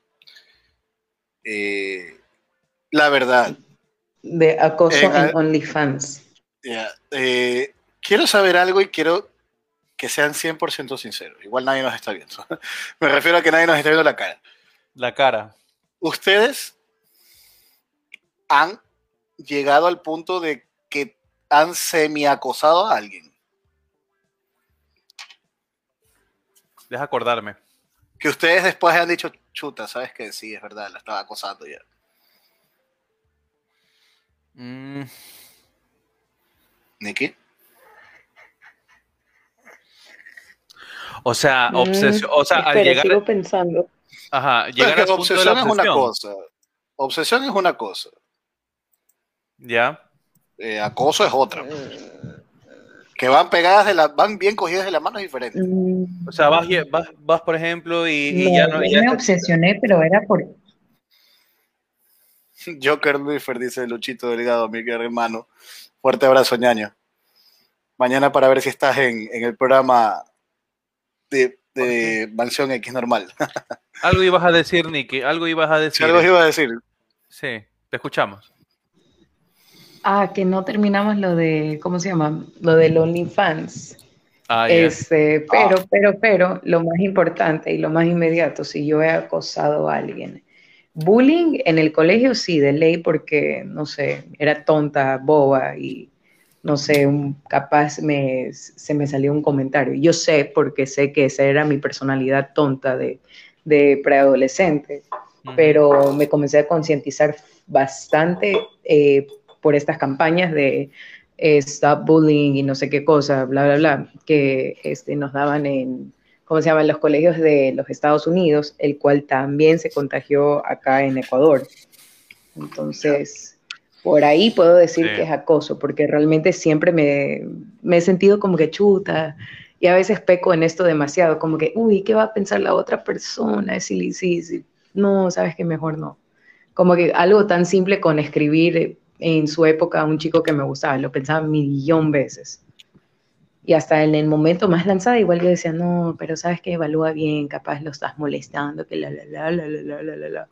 Eh, la verdad.
De acoso en, OnlyFans.
Eh, quiero saber algo y quiero que sean 100% sinceros. Igual nadie nos está viendo. Me refiero a que nadie nos está viendo la cara.
La cara.
Ustedes han llegado al punto de que han semi-acosado a alguien.
Deja acordarme.
Que ustedes después han dicho, chuta, sabes que sí, es verdad, la estaba acosando ya. Mm. ¿Niki?
O sea, mm, obsesión. O sea,
al llegar. Sigo pensando.
Ajá, llegar a obsesión, es una cosa. Obsesión es una cosa.
Ya.
Eh, acoso es otra. Que van pegadas de la, van bien cogidas de la mano es diferente.
Mm. O sea, vas, vas, vas por ejemplo, y, ya no.
Yo me obsesioné, pero era por.
Joker Luifer dice Luchito Delgado, mi hermano. Fuerte abrazo, ñaño. Mañana para ver si estás en, en el programa de, Mansión X normal.
algo ibas a decir, Nicky, algo ibas a decir.
algo iba a decir.
Sí, te escuchamos.
Ah, que no terminamos lo de, ¿cómo se llama? Lo del OnlyFans. Ah, este, pero, ah. pero, pero, lo más importante y lo más inmediato, si yo he acosado a alguien. Bullying en el colegio sí, de ley, porque, no sé, era tonta, boba y no sé, capaz me, se me salió un comentario. Yo sé, porque sé que esa era mi personalidad tonta de, preadolescente, pero me comencé a concientizar bastante eh, por estas campañas de eh, stop bullying y no sé qué cosa, bla, bla, bla, que este, nos daban en, ¿cómo se llama?, los colegios de los Estados Unidos, el cual también se contagió acá en Ecuador. Entonces por ahí puedo decir que es acoso, porque realmente siempre me, he sentido como que chuta y a veces peco en esto demasiado, como que, uy, ¿qué va a pensar la otra persona? Sí, sí, sí. No, sabes que mejor no. Como que algo tan simple con escribir en su época a un chico que me gustaba, lo pensaba millón veces. Y hasta en el momento más lanzada, igual yo decía, no, pero sabes que evalúa bien, capaz lo estás molestando, que la, la, la, la, la, la, la, la.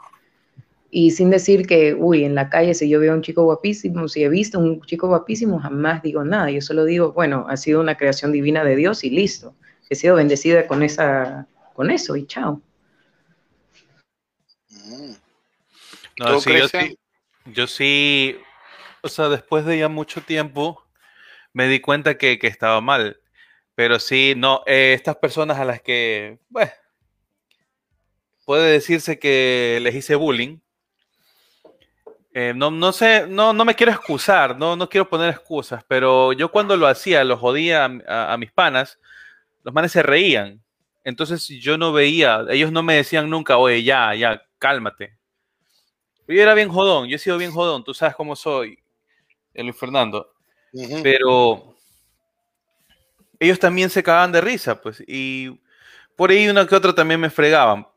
Y sin decir que, uy, en la calle si yo veo a un chico guapísimo, si he visto a un chico guapísimo, jamás digo nada. Yo solo digo, bueno, ha sido una creación divina de Dios y listo. He sido bendecida con, esa, con eso y chao.
Mm. No, sí, yo, sí, yo sí, o sea, después de ya mucho tiempo, me di cuenta que, estaba mal. Pero sí, no, eh, estas personas a las que, bueno, puede decirse que les hice bullying, eh, no, no sé, no, no me quiero excusar, no, no quiero poner excusas, pero yo cuando lo hacía, lo jodía a, mis panas, los manes se reían. Entonces yo no veía, ellos no me decían nunca, oye, ya, ya, cálmate. Yo era bien jodón, yo he sido bien jodón, tú sabes cómo soy, Luis Fernando. Pero ellos también se cagaban de risa, pues, y por ahí uno que otro también me fregaban.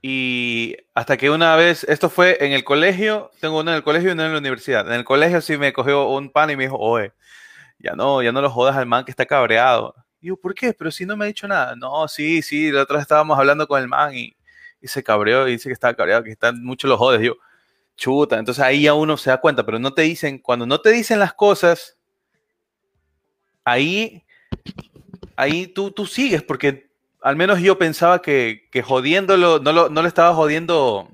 Y hasta que una vez, esto fue en el colegio, tengo uno en el colegio y uno en la universidad. En el colegio sí me cogió un pan y me dijo, oye, ya no, ya no lo jodas al man que está cabreado. Y yo, ¿por qué? Pero si no me ha dicho nada. No, sí, sí, la otra vez estábamos hablando con el man y, y se cabreó y dice que estaba cabreado, que están mucho los jodes. yo, chuta, entonces ahí ya uno se da cuenta, pero no te dicen, cuando no te dicen las cosas, ahí, ahí tú, tú sigues, porque al menos yo pensaba que, jodiéndolo, no, lo, no le estaba jodiendo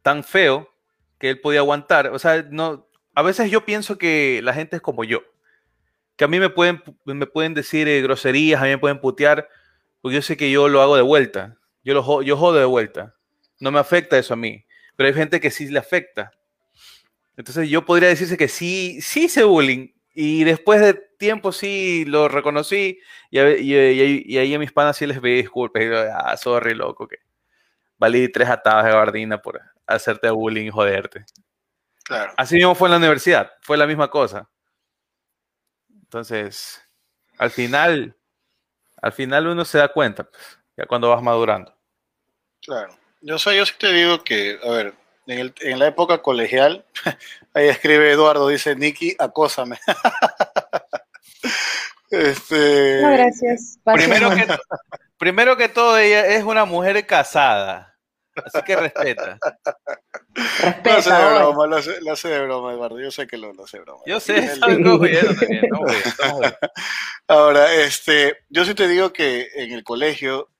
tan feo que él podía aguantar. O sea, no, a veces yo pienso que la gente es como yo. Que a mí me pueden, me pueden decir eh, groserías, a mí me pueden putear, porque yo sé que yo lo hago de vuelta. Yo, lo, yo jodo de vuelta. No me afecta eso a mí. Pero hay gente que sí le afecta. Entonces yo podría decirse que sí, sí hice bullying. Y después de tiempo sí lo reconocí y, ahí a mis panas sí les pedí disculpas. Y ah, sorry, loco, que valí tres atadas de gabardina por hacerte bullying y joderte. Claro. Así mismo fue en la universidad, fue la misma cosa. Entonces, al final, Al final uno se da cuenta, pues, ya cuando vas madurando.
Claro. Yo sé, yo sí te digo que, a ver, en, el- en la época colegial, ahí escribe Eduardo, dice, Nicky, acósame. este,
No, gracias.
Primero que, primero que todo, ella es una mujer casada. Así que respeta.
lo hace de
Respeta,
broma, lo hace, lo hace de broma, Eduardo. Yo sé que lo, lo hace de broma.
Yo sé, también, jodiendo, estamos jodiendo.
Ahora, este, yo sí te digo que en el colegio,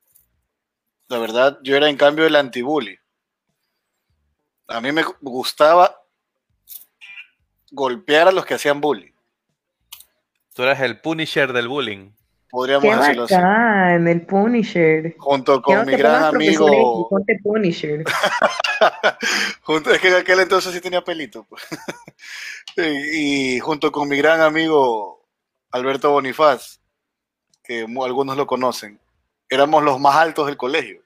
la verdad, yo era en cambio el anti-bully. A mí me gustaba golpear a los que hacían bullying.
Tú eres el punisher del bullying.
Podríamos
Qué
decirlo así.
bacán, el Punisher.
Junto con
no
mi gran amigo.
ponte Punisher.
junto- es que en aquel entonces sí tenía pelito. pues. y, y junto con mi gran amigo Alberto Bonifaz, que algunos lo conocen, éramos los más altos del colegio.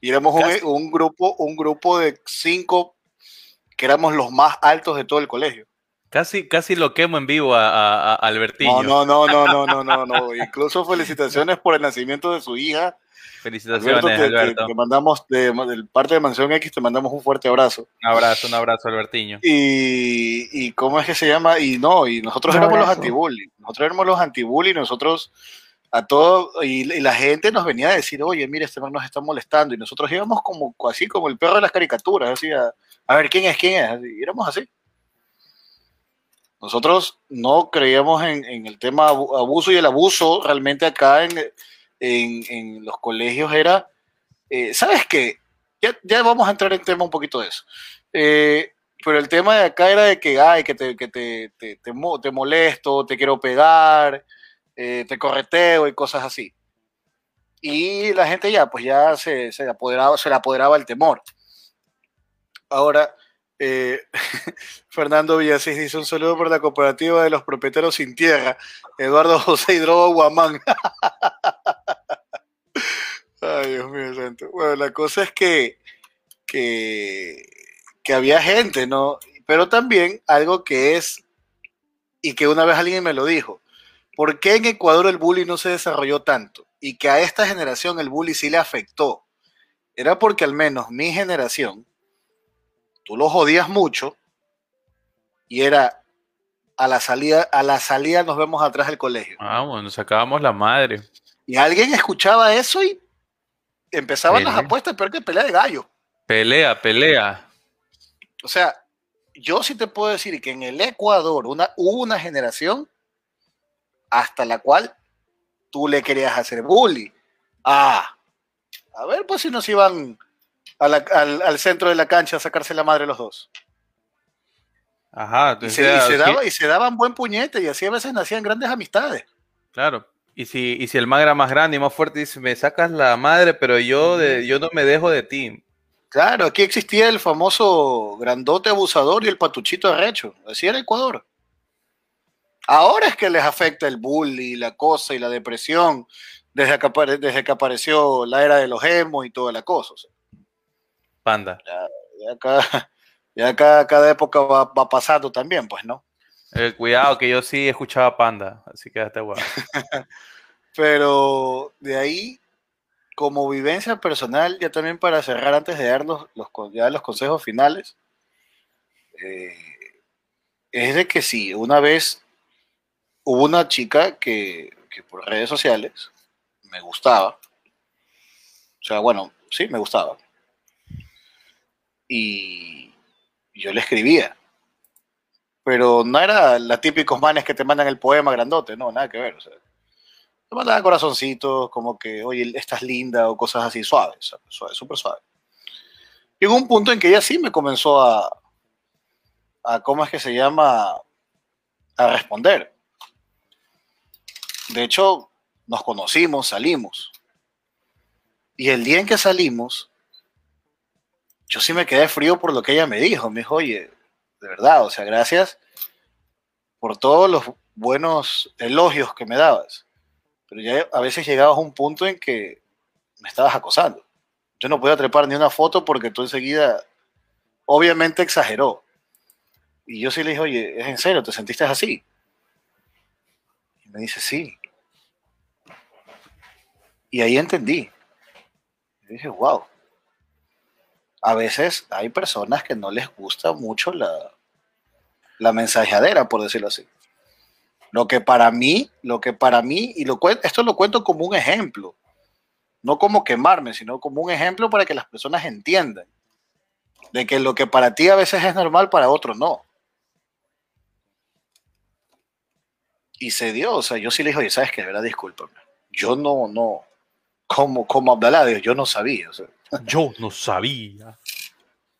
Y éramos un, grupo, un grupo de cinco que éramos los más altos de todo el colegio.
Casi, casi lo quemo en vivo a, a-.
No, no, no, no, no, no, no, no. Incluso felicitaciones por el nacimiento de su hija.
Felicitaciones,
Alberto, te, te-
Alberto.
te mandamos de, de parte de Mansión X, te mandamos un fuerte abrazo.
Un abrazo, un abrazo, Albertiño.
Y, y cómo es que se llama, y no, y nosotros éramos los anti-bully, nosotros éramos los anti-bully, nosotros a todo, y, y la gente nos venía a decir, oye, mira, este man nos está molestando, y nosotros íbamos como así, como el perro de las caricaturas, así, a, a ver quién es, quién es, y éramos así. Nosotros no creíamos en, en el tema abu- abuso y el abuso realmente acá en, en, en los colegios era, eh, ¿sabes qué? Ya, ya vamos a entrar en tema un poquito de eso. Eh, pero el tema de acá era de que, ay, que te, que te, te, te te molesto, te quiero pegar, eh, te correteo y cosas así. Y la gente ya, pues ya se, se, apoderaba, se le apoderaba el temor. Ahora, eh, Fernando Villasís dice un saludo por la cooperativa de los propietarios sin tierra, Eduardo José Hidrobo Guamán. Ay, Dios mío santo. Bueno, la cosa es que, que, que había gente, ¿no? Pero también algo que es, y que una vez alguien me lo dijo, ¿por qué en Ecuador el bullying no se desarrolló tanto? Y que a esta generación el bullying sí le afectó. Era porque al menos mi generación, tú lo jodías mucho y era a la salida, a la salida nos vemos atrás del colegio.
Vamos, nos sacábamos la madre.
Y alguien escuchaba eso y empezaban las apuestas, peor que pelea de gallo.
Pelea, pelea.
O sea, yo sí te puedo decir que en el Ecuador una, hubo una generación hasta la cual tú le querías hacer bullying. Ah, a ver, pues si nos iban a la- al, al centro de la cancha a sacarse la madre los dos.
Ajá,
Y se, y se daba- y se daban buen puñete y así a veces nacían grandes amistades.
claro. Y si, y si el man era más grande y más fuerte, dice, me sacas la madre, pero yo, de, yo no me dejo de ti.
Claro, aquí existía el famoso grandote abusador y el patuchito arrecho. Así era Ecuador. Ahora es que les afecta el bullying, la cosa y la depresión, desde que, apare- desde que apareció la era de los emos y toda la cosa. O sea,
Panda.
ya cada, ya cada, cada época va, va pasando también, pues, ¿no?
Eh, cuidado, que yo sí escuchaba Panda, así que date guapo.
Pero de ahí, como vivencia personal, ya también para cerrar, antes de dar los, los, con- ya los consejos finales, eh, es de que sí, una vez hubo una chica que, que por redes sociales me gustaba. O sea, bueno, sí, me gustaba. Y yo le escribía. Pero no era la típicos manes que te mandan el poema grandote, no, nada que ver. O sea, te mandaban corazoncitos, como que, oye, estás linda o cosas así, suaves, suave, suave, súper suave. Llegó un punto en que ella sí me comenzó a, a, ¿cómo es que se llama? A responder. De hecho, nos conocimos, salimos. Y el día en que salimos, yo sí me quedé frío por lo que ella me dijo. Me dijo, oye, de verdad, o sea, gracias por todos los buenos elogios que me dabas. Pero ya a veces llegabas a un punto en que me estabas acosando. Yo no podía trepar ni una foto porque tú enseguida, obviamente exageró. Y yo sí le dije, oye, ¿es en serio? ¿Te sentiste así? Y me dice, sí. Y ahí entendí. Y dije, wow. A veces hay personas que no les gusta mucho la, la mensajeadera, por decirlo así. Lo que para mí, lo que para mí, y lo esto lo cuento como un ejemplo, no como quemarme, sino como un ejemplo para que las personas entiendan de que lo que para ti a veces es normal, para otros no. Y se dio, o sea, yo sí le dije, ¿sabes qué? De verdad, discúlpame. Yo no, no, como, como Abdalá, yo no sabía.
Yo no sabía.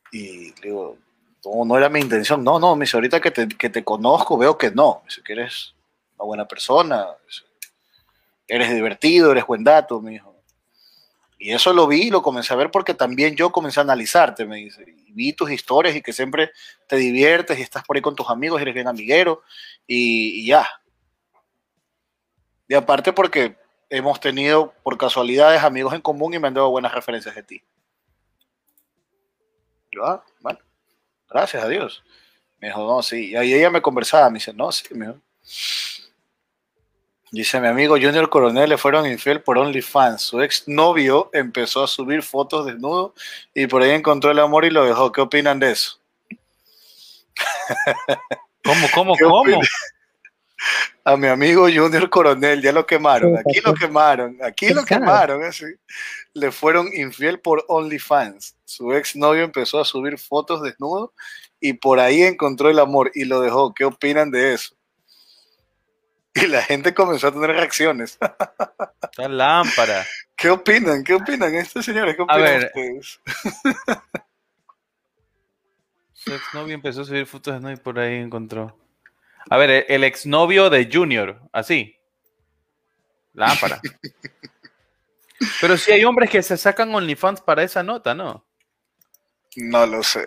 Y digo, no, no era mi intención. No, no, me dice, ahorita que te, que te conozco, veo que no. Me dice, que eres una buena persona, eres divertido, eres buen dato, me dijo. Y eso lo vi y lo comencé a ver porque también yo comencé a analizarte, me dice. Y vi tus historias y que siempre te diviertes y estás por ahí con tus amigos, eres bien amiguero y, y ya. Y aparte porque hemos tenido por casualidades amigos en común y me han dado buenas referencias de ti. Yo, ah, bueno, gracias a Dios. Me dijo, no, sí. Y ahí ella me conversaba, me dice, no, sí, me dijo. Dice mi amigo Junior Coronel le fueron infiel por OnlyFans. Su ex novio empezó a subir fotos desnudo y por ahí encontró el amor y lo dejó. ¿Qué opinan de eso?
¿Cómo, cómo, cómo?
A mi amigo Junior Coronel, ya lo quemaron. Aquí lo quemaron. Aquí lo quemaron. Así. Le fueron infiel por OnlyFans. Su ex novio empezó a subir fotos desnudo y por ahí encontró el amor y lo dejó. ¿Qué opinan de eso? Y la gente comenzó a tener reacciones.
La lámpara.
¿Qué opinan? ¿Qué opinan estos señores? ¿Qué opinan a ver, ustedes?
Su exnovio empezó a subir fotos de no y por ahí encontró. A ver, el exnovio de Junior, así. Lámpara. Pero si hay hombres que se sacan OnlyFans para esa nota, ¿no?
No lo sé.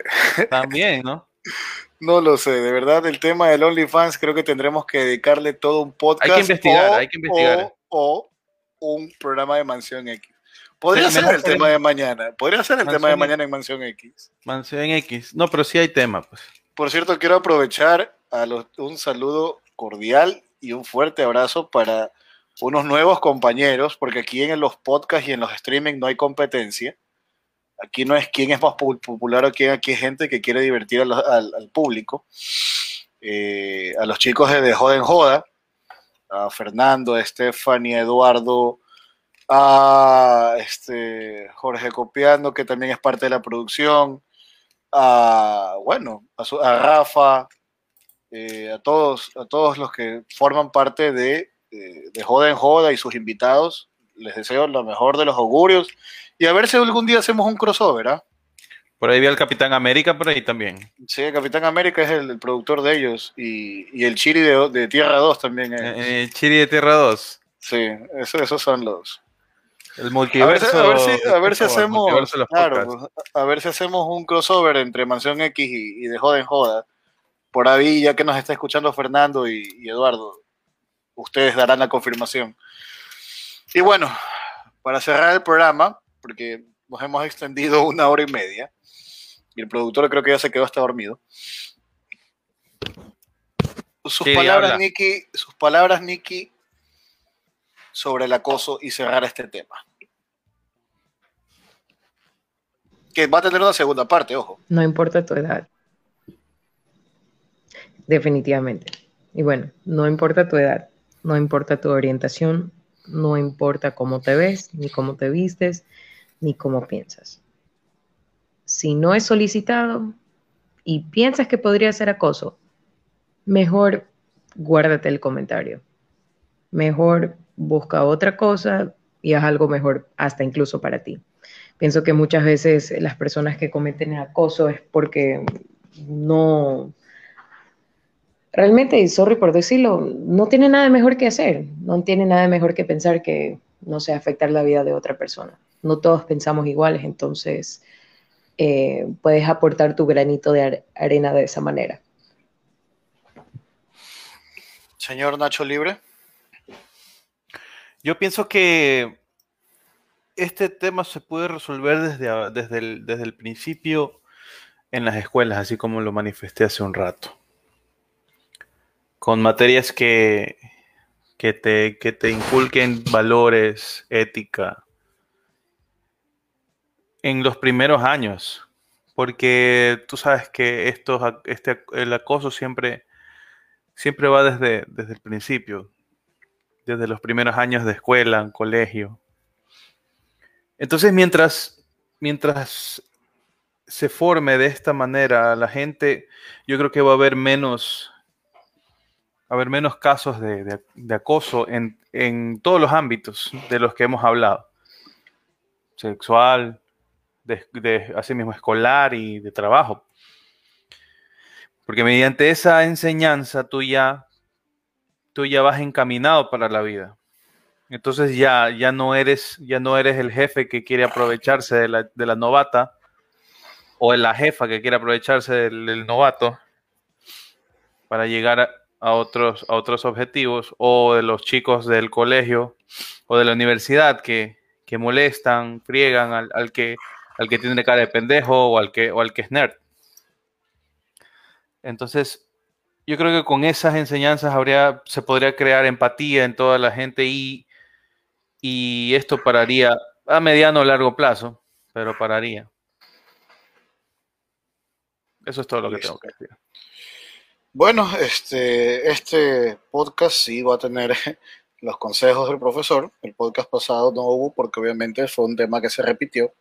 También, ¿no?
No lo sé, de verdad el tema del OnlyFans creo que tendremos que dedicarle todo un podcast.
Hay que investigar, hay que investigar.
O, un programa de Mansión X. Podría ser el tema de mañana. Podría ser el tema de mañana en Mansión X.
Mansión X. No, pero sí hay tema, pues.
Por cierto, quiero aprovechar a un saludo cordial y un fuerte abrazo para unos nuevos compañeros, porque aquí en los podcasts y en los streaming no hay competencia. Aquí no es quién es más popular o quién, aquí hay gente que quiere divertir al, público. Eh, a los chicos de, de Joden Joda, a Fernando, a Stephanie, a Eduardo, a este, Jorge Copiando, que también es parte de la producción, a, bueno, a, Rafa, eh, a, todos, a todos los que forman parte de, de, de Joda en Joda y sus invitados. Les deseo lo mejor de los augurios y a ver si algún día hacemos un crossover, ¿ah?
Por ahí vi al Capitán América, por ahí también.
Sí, el Capitán América es el, productor de ellos y, el Chiri de, Tierra 2 también es.
El eh, eh, Chiri de Tierra 2.
Sí, esos son los.
El multiverso.
A ver, si, a ver si, hacemos. Claro, a ver si hacemos un crossover entre Mansión X y, de Joda en Joda. Por ahí, ya que nos está escuchando Fernando y Eduardo, ustedes darán la confirmación. Y bueno, para cerrar el programa, porque nos hemos extendido una hora y media. Y el productor creo que ya se quedó hasta dormido. Sus palabras, Nicky, sus palabras, Nicky, sobre el acoso y cerrar este tema. Que va a tener una segunda parte, ojo.
No importa tu edad. Definitivamente. Y bueno, no importa tu edad, no importa tu orientación, no importa cómo te ves, ni cómo te vistes, ni cómo piensas. Si no es solicitado y piensas que podría ser acoso, mejor guárdate el comentario. Mejor busca otra cosa y haz algo mejor hasta incluso para ti. Pienso que muchas veces las personas que cometen acoso es porque no, realmente, sorry por decirlo, no tiene nada mejor que hacer, no tiene nada mejor que pensar que, no sé, afectar la vida de otra persona no todos pensamos iguales, entonces eh, puedes aportar tu granito de arena de esa manera.
Señor Nacho Libre.
Yo pienso que este tema se puede resolver desde, desde, el, desde el principio en las escuelas, así como lo manifesté hace un rato. Con materias que que te, que te inculquen valores, ética, en los primeros años, porque tú sabes que esto, este, el acoso siempre, siempre va desde, desde el principio, desde los primeros años de escuela, en colegio. Entonces, mientras, mientras se forme de esta manera la gente, yo creo que va a haber menos, haber menos casos de, acoso en, en, todos los ámbitos de los que hemos hablado. Sexual, de, de así mismo escolar y de trabajo. Porque mediante esa enseñanza tú ya, tú ya vas encaminado para la vida. Entonces ya, ya, no eres, ya no eres el jefe que quiere aprovecharse de la, de la novata o la jefa que quiere aprovecharse del, novato para llegar a, otros, a otros objetivos o de los chicos del colegio o de la universidad que, molestan, friegan al, que, al que tiene cara de pendejo o al que, o al que es nerd. Entonces, yo creo que con esas enseñanzas habría, se podría crear empatía en toda la gente y, y esto pararía a mediano o largo plazo, pero pararía. Eso es todo lo que tengo que decir.
Bueno, este, este podcast sí va a tener los consejos del profesor. El podcast pasado no hubo porque obviamente fue un tema que se repitió.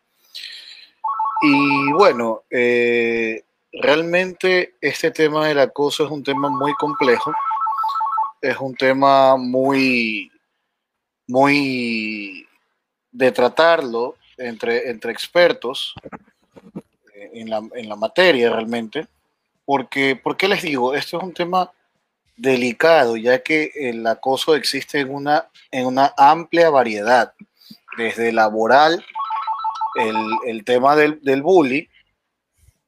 Y bueno, eh, realmente este tema del acoso es un tema muy complejo. Es un tema muy, muy de tratarlo entre, entre expertos en la, materia realmente, porque, ¿por qué les digo? Esto es un tema delicado, ya que el acoso existe en una, en una amplia variedad, desde laboral, el, el tema del, del bully,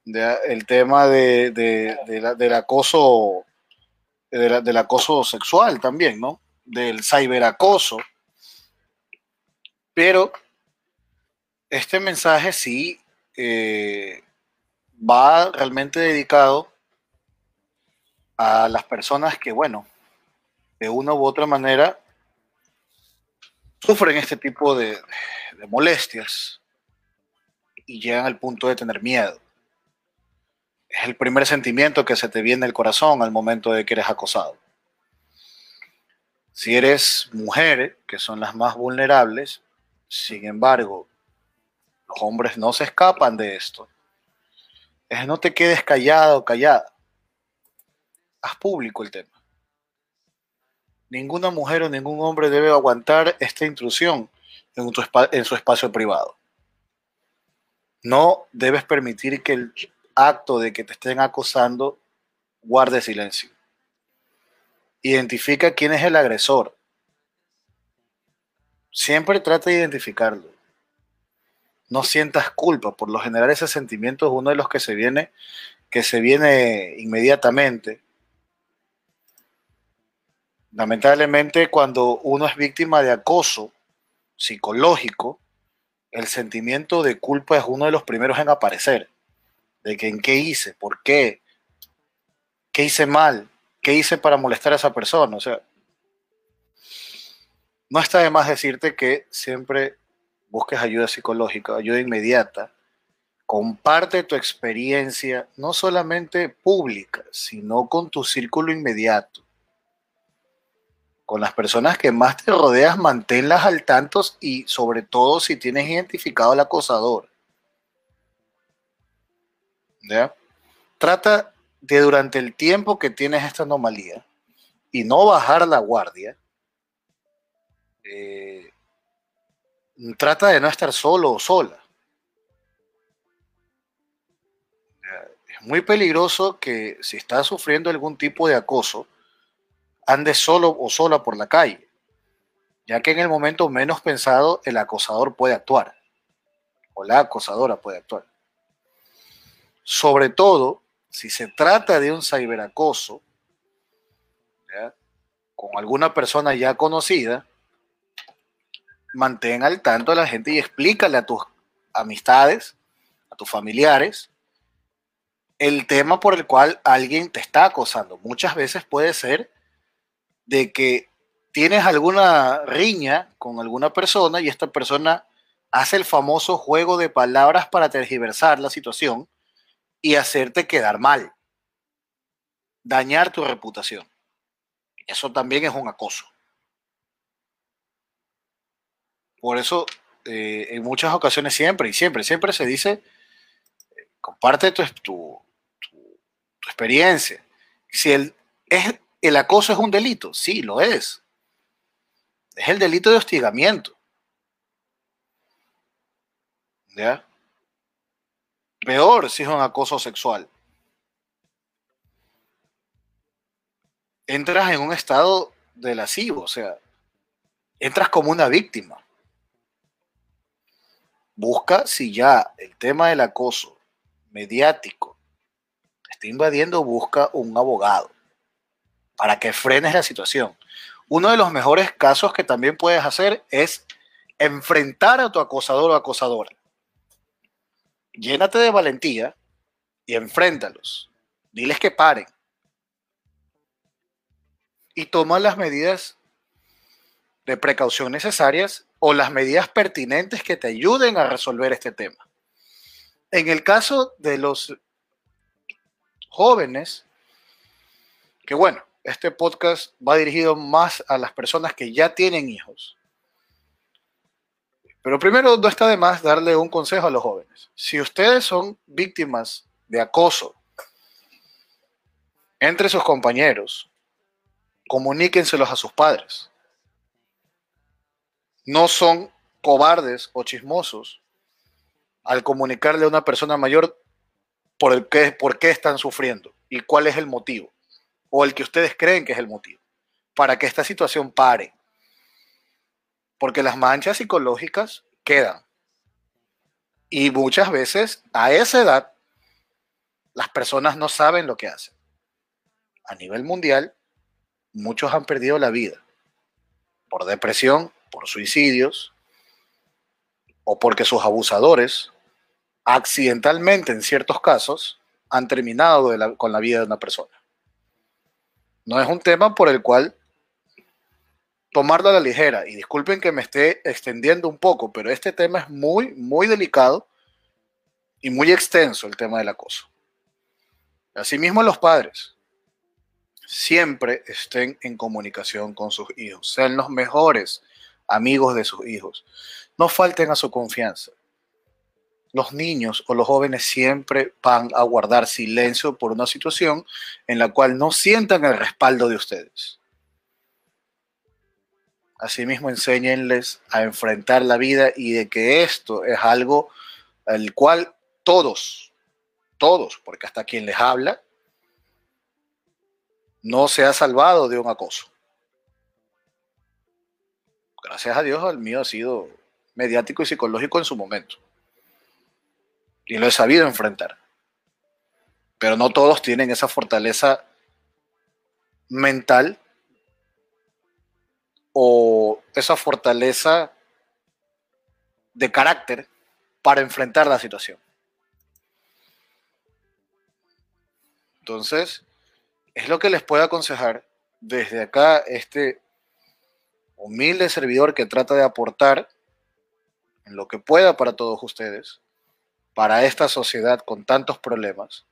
el tema de, del acoso, del acoso sexual también, ¿no? Del ciberacoso. Pero este mensaje sí eh, va realmente dedicado a las personas que, bueno, de una u otra manera sufren este tipo de, molestias y llegan al punto de tener miedo. Es el primer sentimiento que se te viene al corazón al momento de que eres acosado. Si eres mujer, que son las más vulnerables, sin embargo, los hombres no se escapan de esto no te quedes callado o callada. Haz público el tema. Ninguna mujer o ningún hombre debe aguantar esta intrusión en su espacio privado. No debes permitir que el acto de que te estén acosando guarde silencio. Identifica quién es el agresor. Siempre trata de identificarlo no sientas culpa. Por lo general ese sentimiento es uno de los que se viene, que se viene inmediatamente. Lamentablemente cuando uno es víctima de acoso psicológico, el sentimiento de culpa es uno de los primeros en aparecer. De que en qué hice, por qué, qué hice mal, qué hice para molestar a esa persona. O sea, no está de más decirte que siempre busques ayuda psicológica, ayuda inmediata, comparte tu experiencia, no solamente pública, sino con tu círculo inmediato. Con las personas que más te rodeas, manténlas al tanto y sobre todo si tienes identificado al acosador. Trata de durante el tiempo que tienes esta anomalía y no bajar la guardia. Eh, trata de no estar solo o sola. Es muy peligroso que si estás sufriendo algún tipo de acoso, andes solo o sola por la calle, ya que en el momento menos pensado el acosador puede actuar, o la acosadora puede actuar. Sobre todo si se trata de un ciberacoso, con alguna persona ya conocida, mantén al tanto a la gente y explícale a tus amistades, a tus familiares, el tema por el cual alguien te está acosando. Muchas veces puede ser de que tienes alguna riña con alguna persona y esta persona hace el famoso juego de palabras para tergiversar la situación y hacerte quedar mal, dañar tu reputación. Eso también es un acoso. Por eso, eh, en muchas ocasiones siempre, y siempre, siempre se dice, eh, comparte tu, experiencia. Si el, el acoso es un delito, sí, lo es. Es el delito de hostigamiento. ¿Ya? Peor si es un acoso sexual. Entras en un estado de lascivo, o sea, entras como una víctima. Busca si ya el tema del acoso mediático está invadiendo, busca un abogado para que frenes la situación. Uno de los mejores casos que también puedes hacer es enfrentar a tu acosador o acosadora llénate de valentía y enfréntalos. Diles que paren. Y toma las medidas de precaución necesarias o las medidas pertinentes que te ayuden a resolver este tema. En el caso de los jóvenes, que bueno, este podcast va dirigido más a las personas que ya tienen hijos. Pero primero no está de más darle un consejo a los jóvenes. Si ustedes son víctimas de acoso entre sus compañeros, comuníquenselos a sus padres. No son cobardes o chismosos al comunicarle a una persona mayor por, el que, por qué están sufriendo y cuál es el motivo, o el que ustedes creen que es el motivo, para que esta situación pare porque las manchas psicológicas quedan. Y muchas veces a esa edad las personas no saben lo que hacen. A nivel mundial, muchos han perdido la vida por depresión, por suicidios o porque sus abusadores accidentalmente en ciertos casos han terminado con la vida de una persona. No es un tema por el cual tomarlo a la ligera. Y disculpen que me esté extendiendo un poco, pero este tema es muy, muy delicado y muy extenso, el tema del acoso. Asimismo, los padres siempre estén en comunicación con sus hijos, sean los mejores amigos de sus hijos. No falten a su confianza. Los niños o los jóvenes siempre van a guardar silencio por una situación en la cual no sientan el respaldo de ustedes. Asimismo, enséñenles a enfrentar la vida y de que esto es algo al cual todos, todos, porque hasta quien les habla, no se ha salvado de un acoso. Gracias a Dios, el mío ha sido mediático y psicológico en su momento. Y lo he sabido enfrentar. Pero no todos tienen esa fortaleza mental o esa fortaleza de carácter para enfrentar la situación. Entonces, es lo que les puedo aconsejar desde acá, este humilde servidor que trata de aportar en lo que pueda para todos ustedes, para esta sociedad con tantos problemas,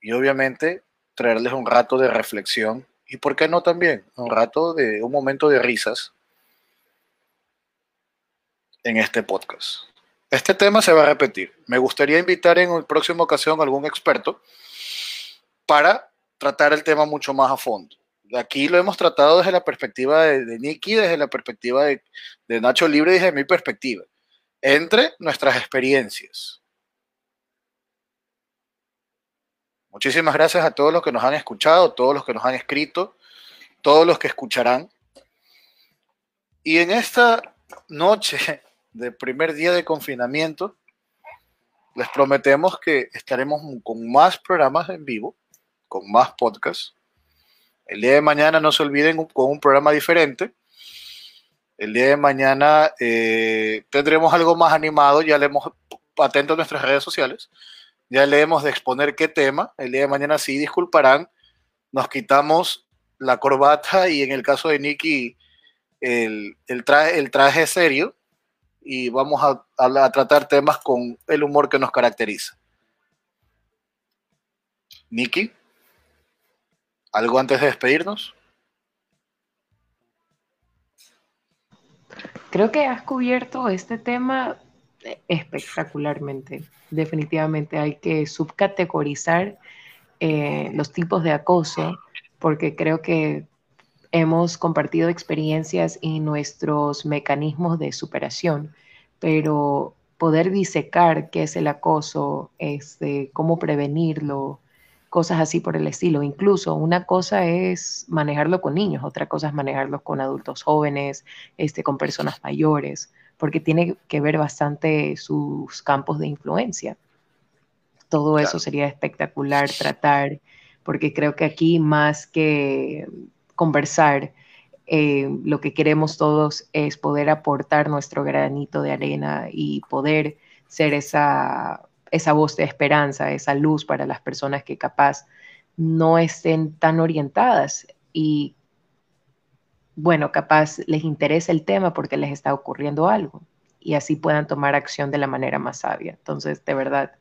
y obviamente traerles un rato de reflexión y por qué no también un rato de un momento de risas en este podcast. Este tema se va a repetir. Me gustaría invitar en una próxima ocasión a algún experto para tratar el tema mucho más a fondo. Aquí lo hemos tratado desde la perspectiva de, de Nicky, desde la perspectiva de, de Nacho Libre desde mi perspectiva, entre nuestras experiencias. Muchísimas gracias a todos los que nos han escuchado, todos los que nos han escrito, todos los que escucharán. Y en esta noche de primer día de confinamiento, les prometemos que estaremos con más programas en vivo, con más podcasts. El día de mañana no se olviden con un programa diferente. El día de mañana eh, tendremos algo más animado, ya le hemos atento a nuestras redes sociales. Ya le hemos de exponer qué tema. El día de mañana sí, disculparán, nos quitamos la corbata y en el caso de Nicky el, el, traje, el traje serio y vamos a, a, tratar temas con el humor que nos caracteriza. Nicky, ¿algo antes de despedirnos?
Creo que has cubierto este tema espectacularmente. Definitivamente hay que subcategorizar eh, los tipos de acoso, porque creo que hemos compartido experiencias y nuestros mecanismos de superación, pero poder disecar qué es el acoso, este, cómo prevenirlo, cosas así por el estilo. Incluso una cosa es manejarlo con niños, otra cosa es manejarlo con adultos jóvenes, este, con personas mayores, porque tiene que ver bastante sus campos de influencia. Todo eso sería espectacular tratar, porque creo que aquí más que conversar, eh, lo que queremos todos es poder aportar nuestro granito de arena y poder ser esa, esa voz de esperanza, esa luz para las personas que capaz no estén tan orientadas y bueno, capaz les interesa el tema porque les está ocurriendo algo y así puedan tomar acción de la manera más sabia. Entonces, de verdad,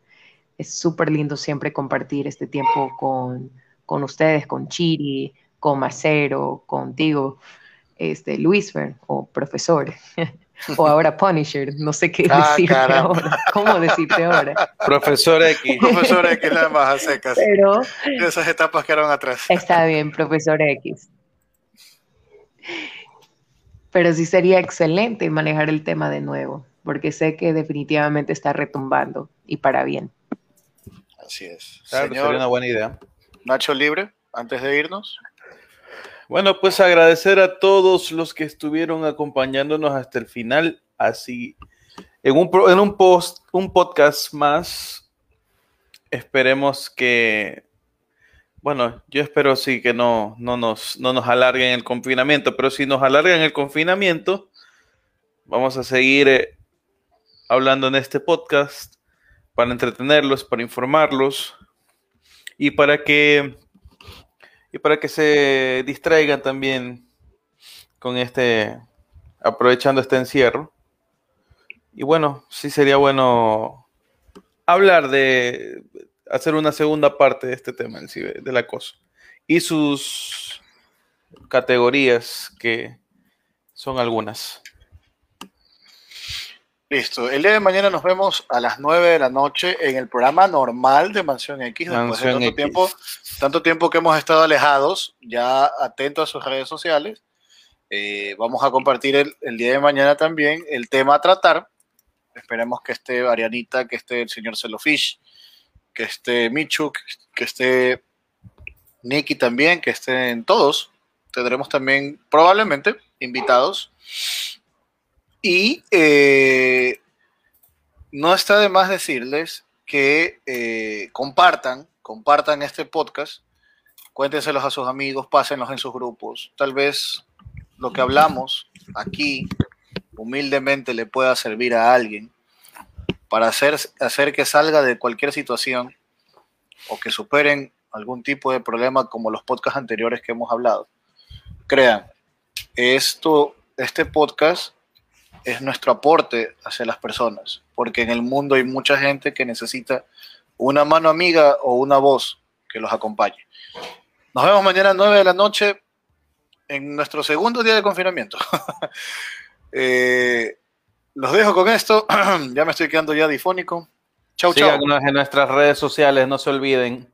es súper lindo siempre compartir este tiempo con, con ustedes, con Chiri, con Macero, contigo, este, Luisfer o profesor. o ahora Punisher, no sé qué ah, decirte ahora, cómo decirte ahora.
Profesor X.
profesor X, nada más a secas.
Pero,
esas etapas quedaron atrás.
Está bien, profesor X. Pero sí sería excelente manejar el tema de nuevo, porque sé que definitivamente está retumbando y para bien.
Así es.
sería una buena idea.
Nacho Libre, antes de irnos.
Bueno, pues agradecer a todos los que estuvieron acompañándonos hasta el final. Así, en un, en un post, un podcast más, esperemos que, bueno, yo espero sí que no, no, nos, no nos alarguen el confinamiento, pero si nos alargan el confinamiento, vamos a seguir eh, hablando en este podcast para entretenerlos, para informarlos y para que y para que se distraigan también con este aprovechando este encierro. Y bueno, sí sería bueno hablar de hacer una segunda parte de este tema del acoso y sus categorías que son algunas.
Listo. El día de mañana nos vemos a las 9 de la noche en el programa normal de Mansión X. Después de tanto tiempo, tanto tiempo que hemos estado alejados, ya atentos a sus redes sociales. Eh, vamos a compartir el, el, día de mañana también el tema a tratar. Esperemos que esté Arianita, que esté el señor Celofish, que esté Michu, que esté Nicky también, que estén todos. Tendremos también probablemente invitados y eh, no está de más decirles que eh, compartan, compartan este podcast, cuéntenselos a sus amigos, pásenlos en sus grupos. Tal vez lo que hablamos aquí humildemente le pueda servir a alguien para hacer, hacer que salga de cualquier situación o que superen algún tipo de problema como los podcasts anteriores que hemos hablado. Crean, esto, este podcast es nuestro aporte hacia las personas, porque en el mundo hay mucha gente que necesita una mano amiga o una voz que los acompañe. Nos vemos mañana a 9 de la noche en nuestro segundo día de confinamiento. eh, los dejo con esto, ya me estoy quedando ya difónico. Chau, chau.
en nuestras redes sociales, no se olviden.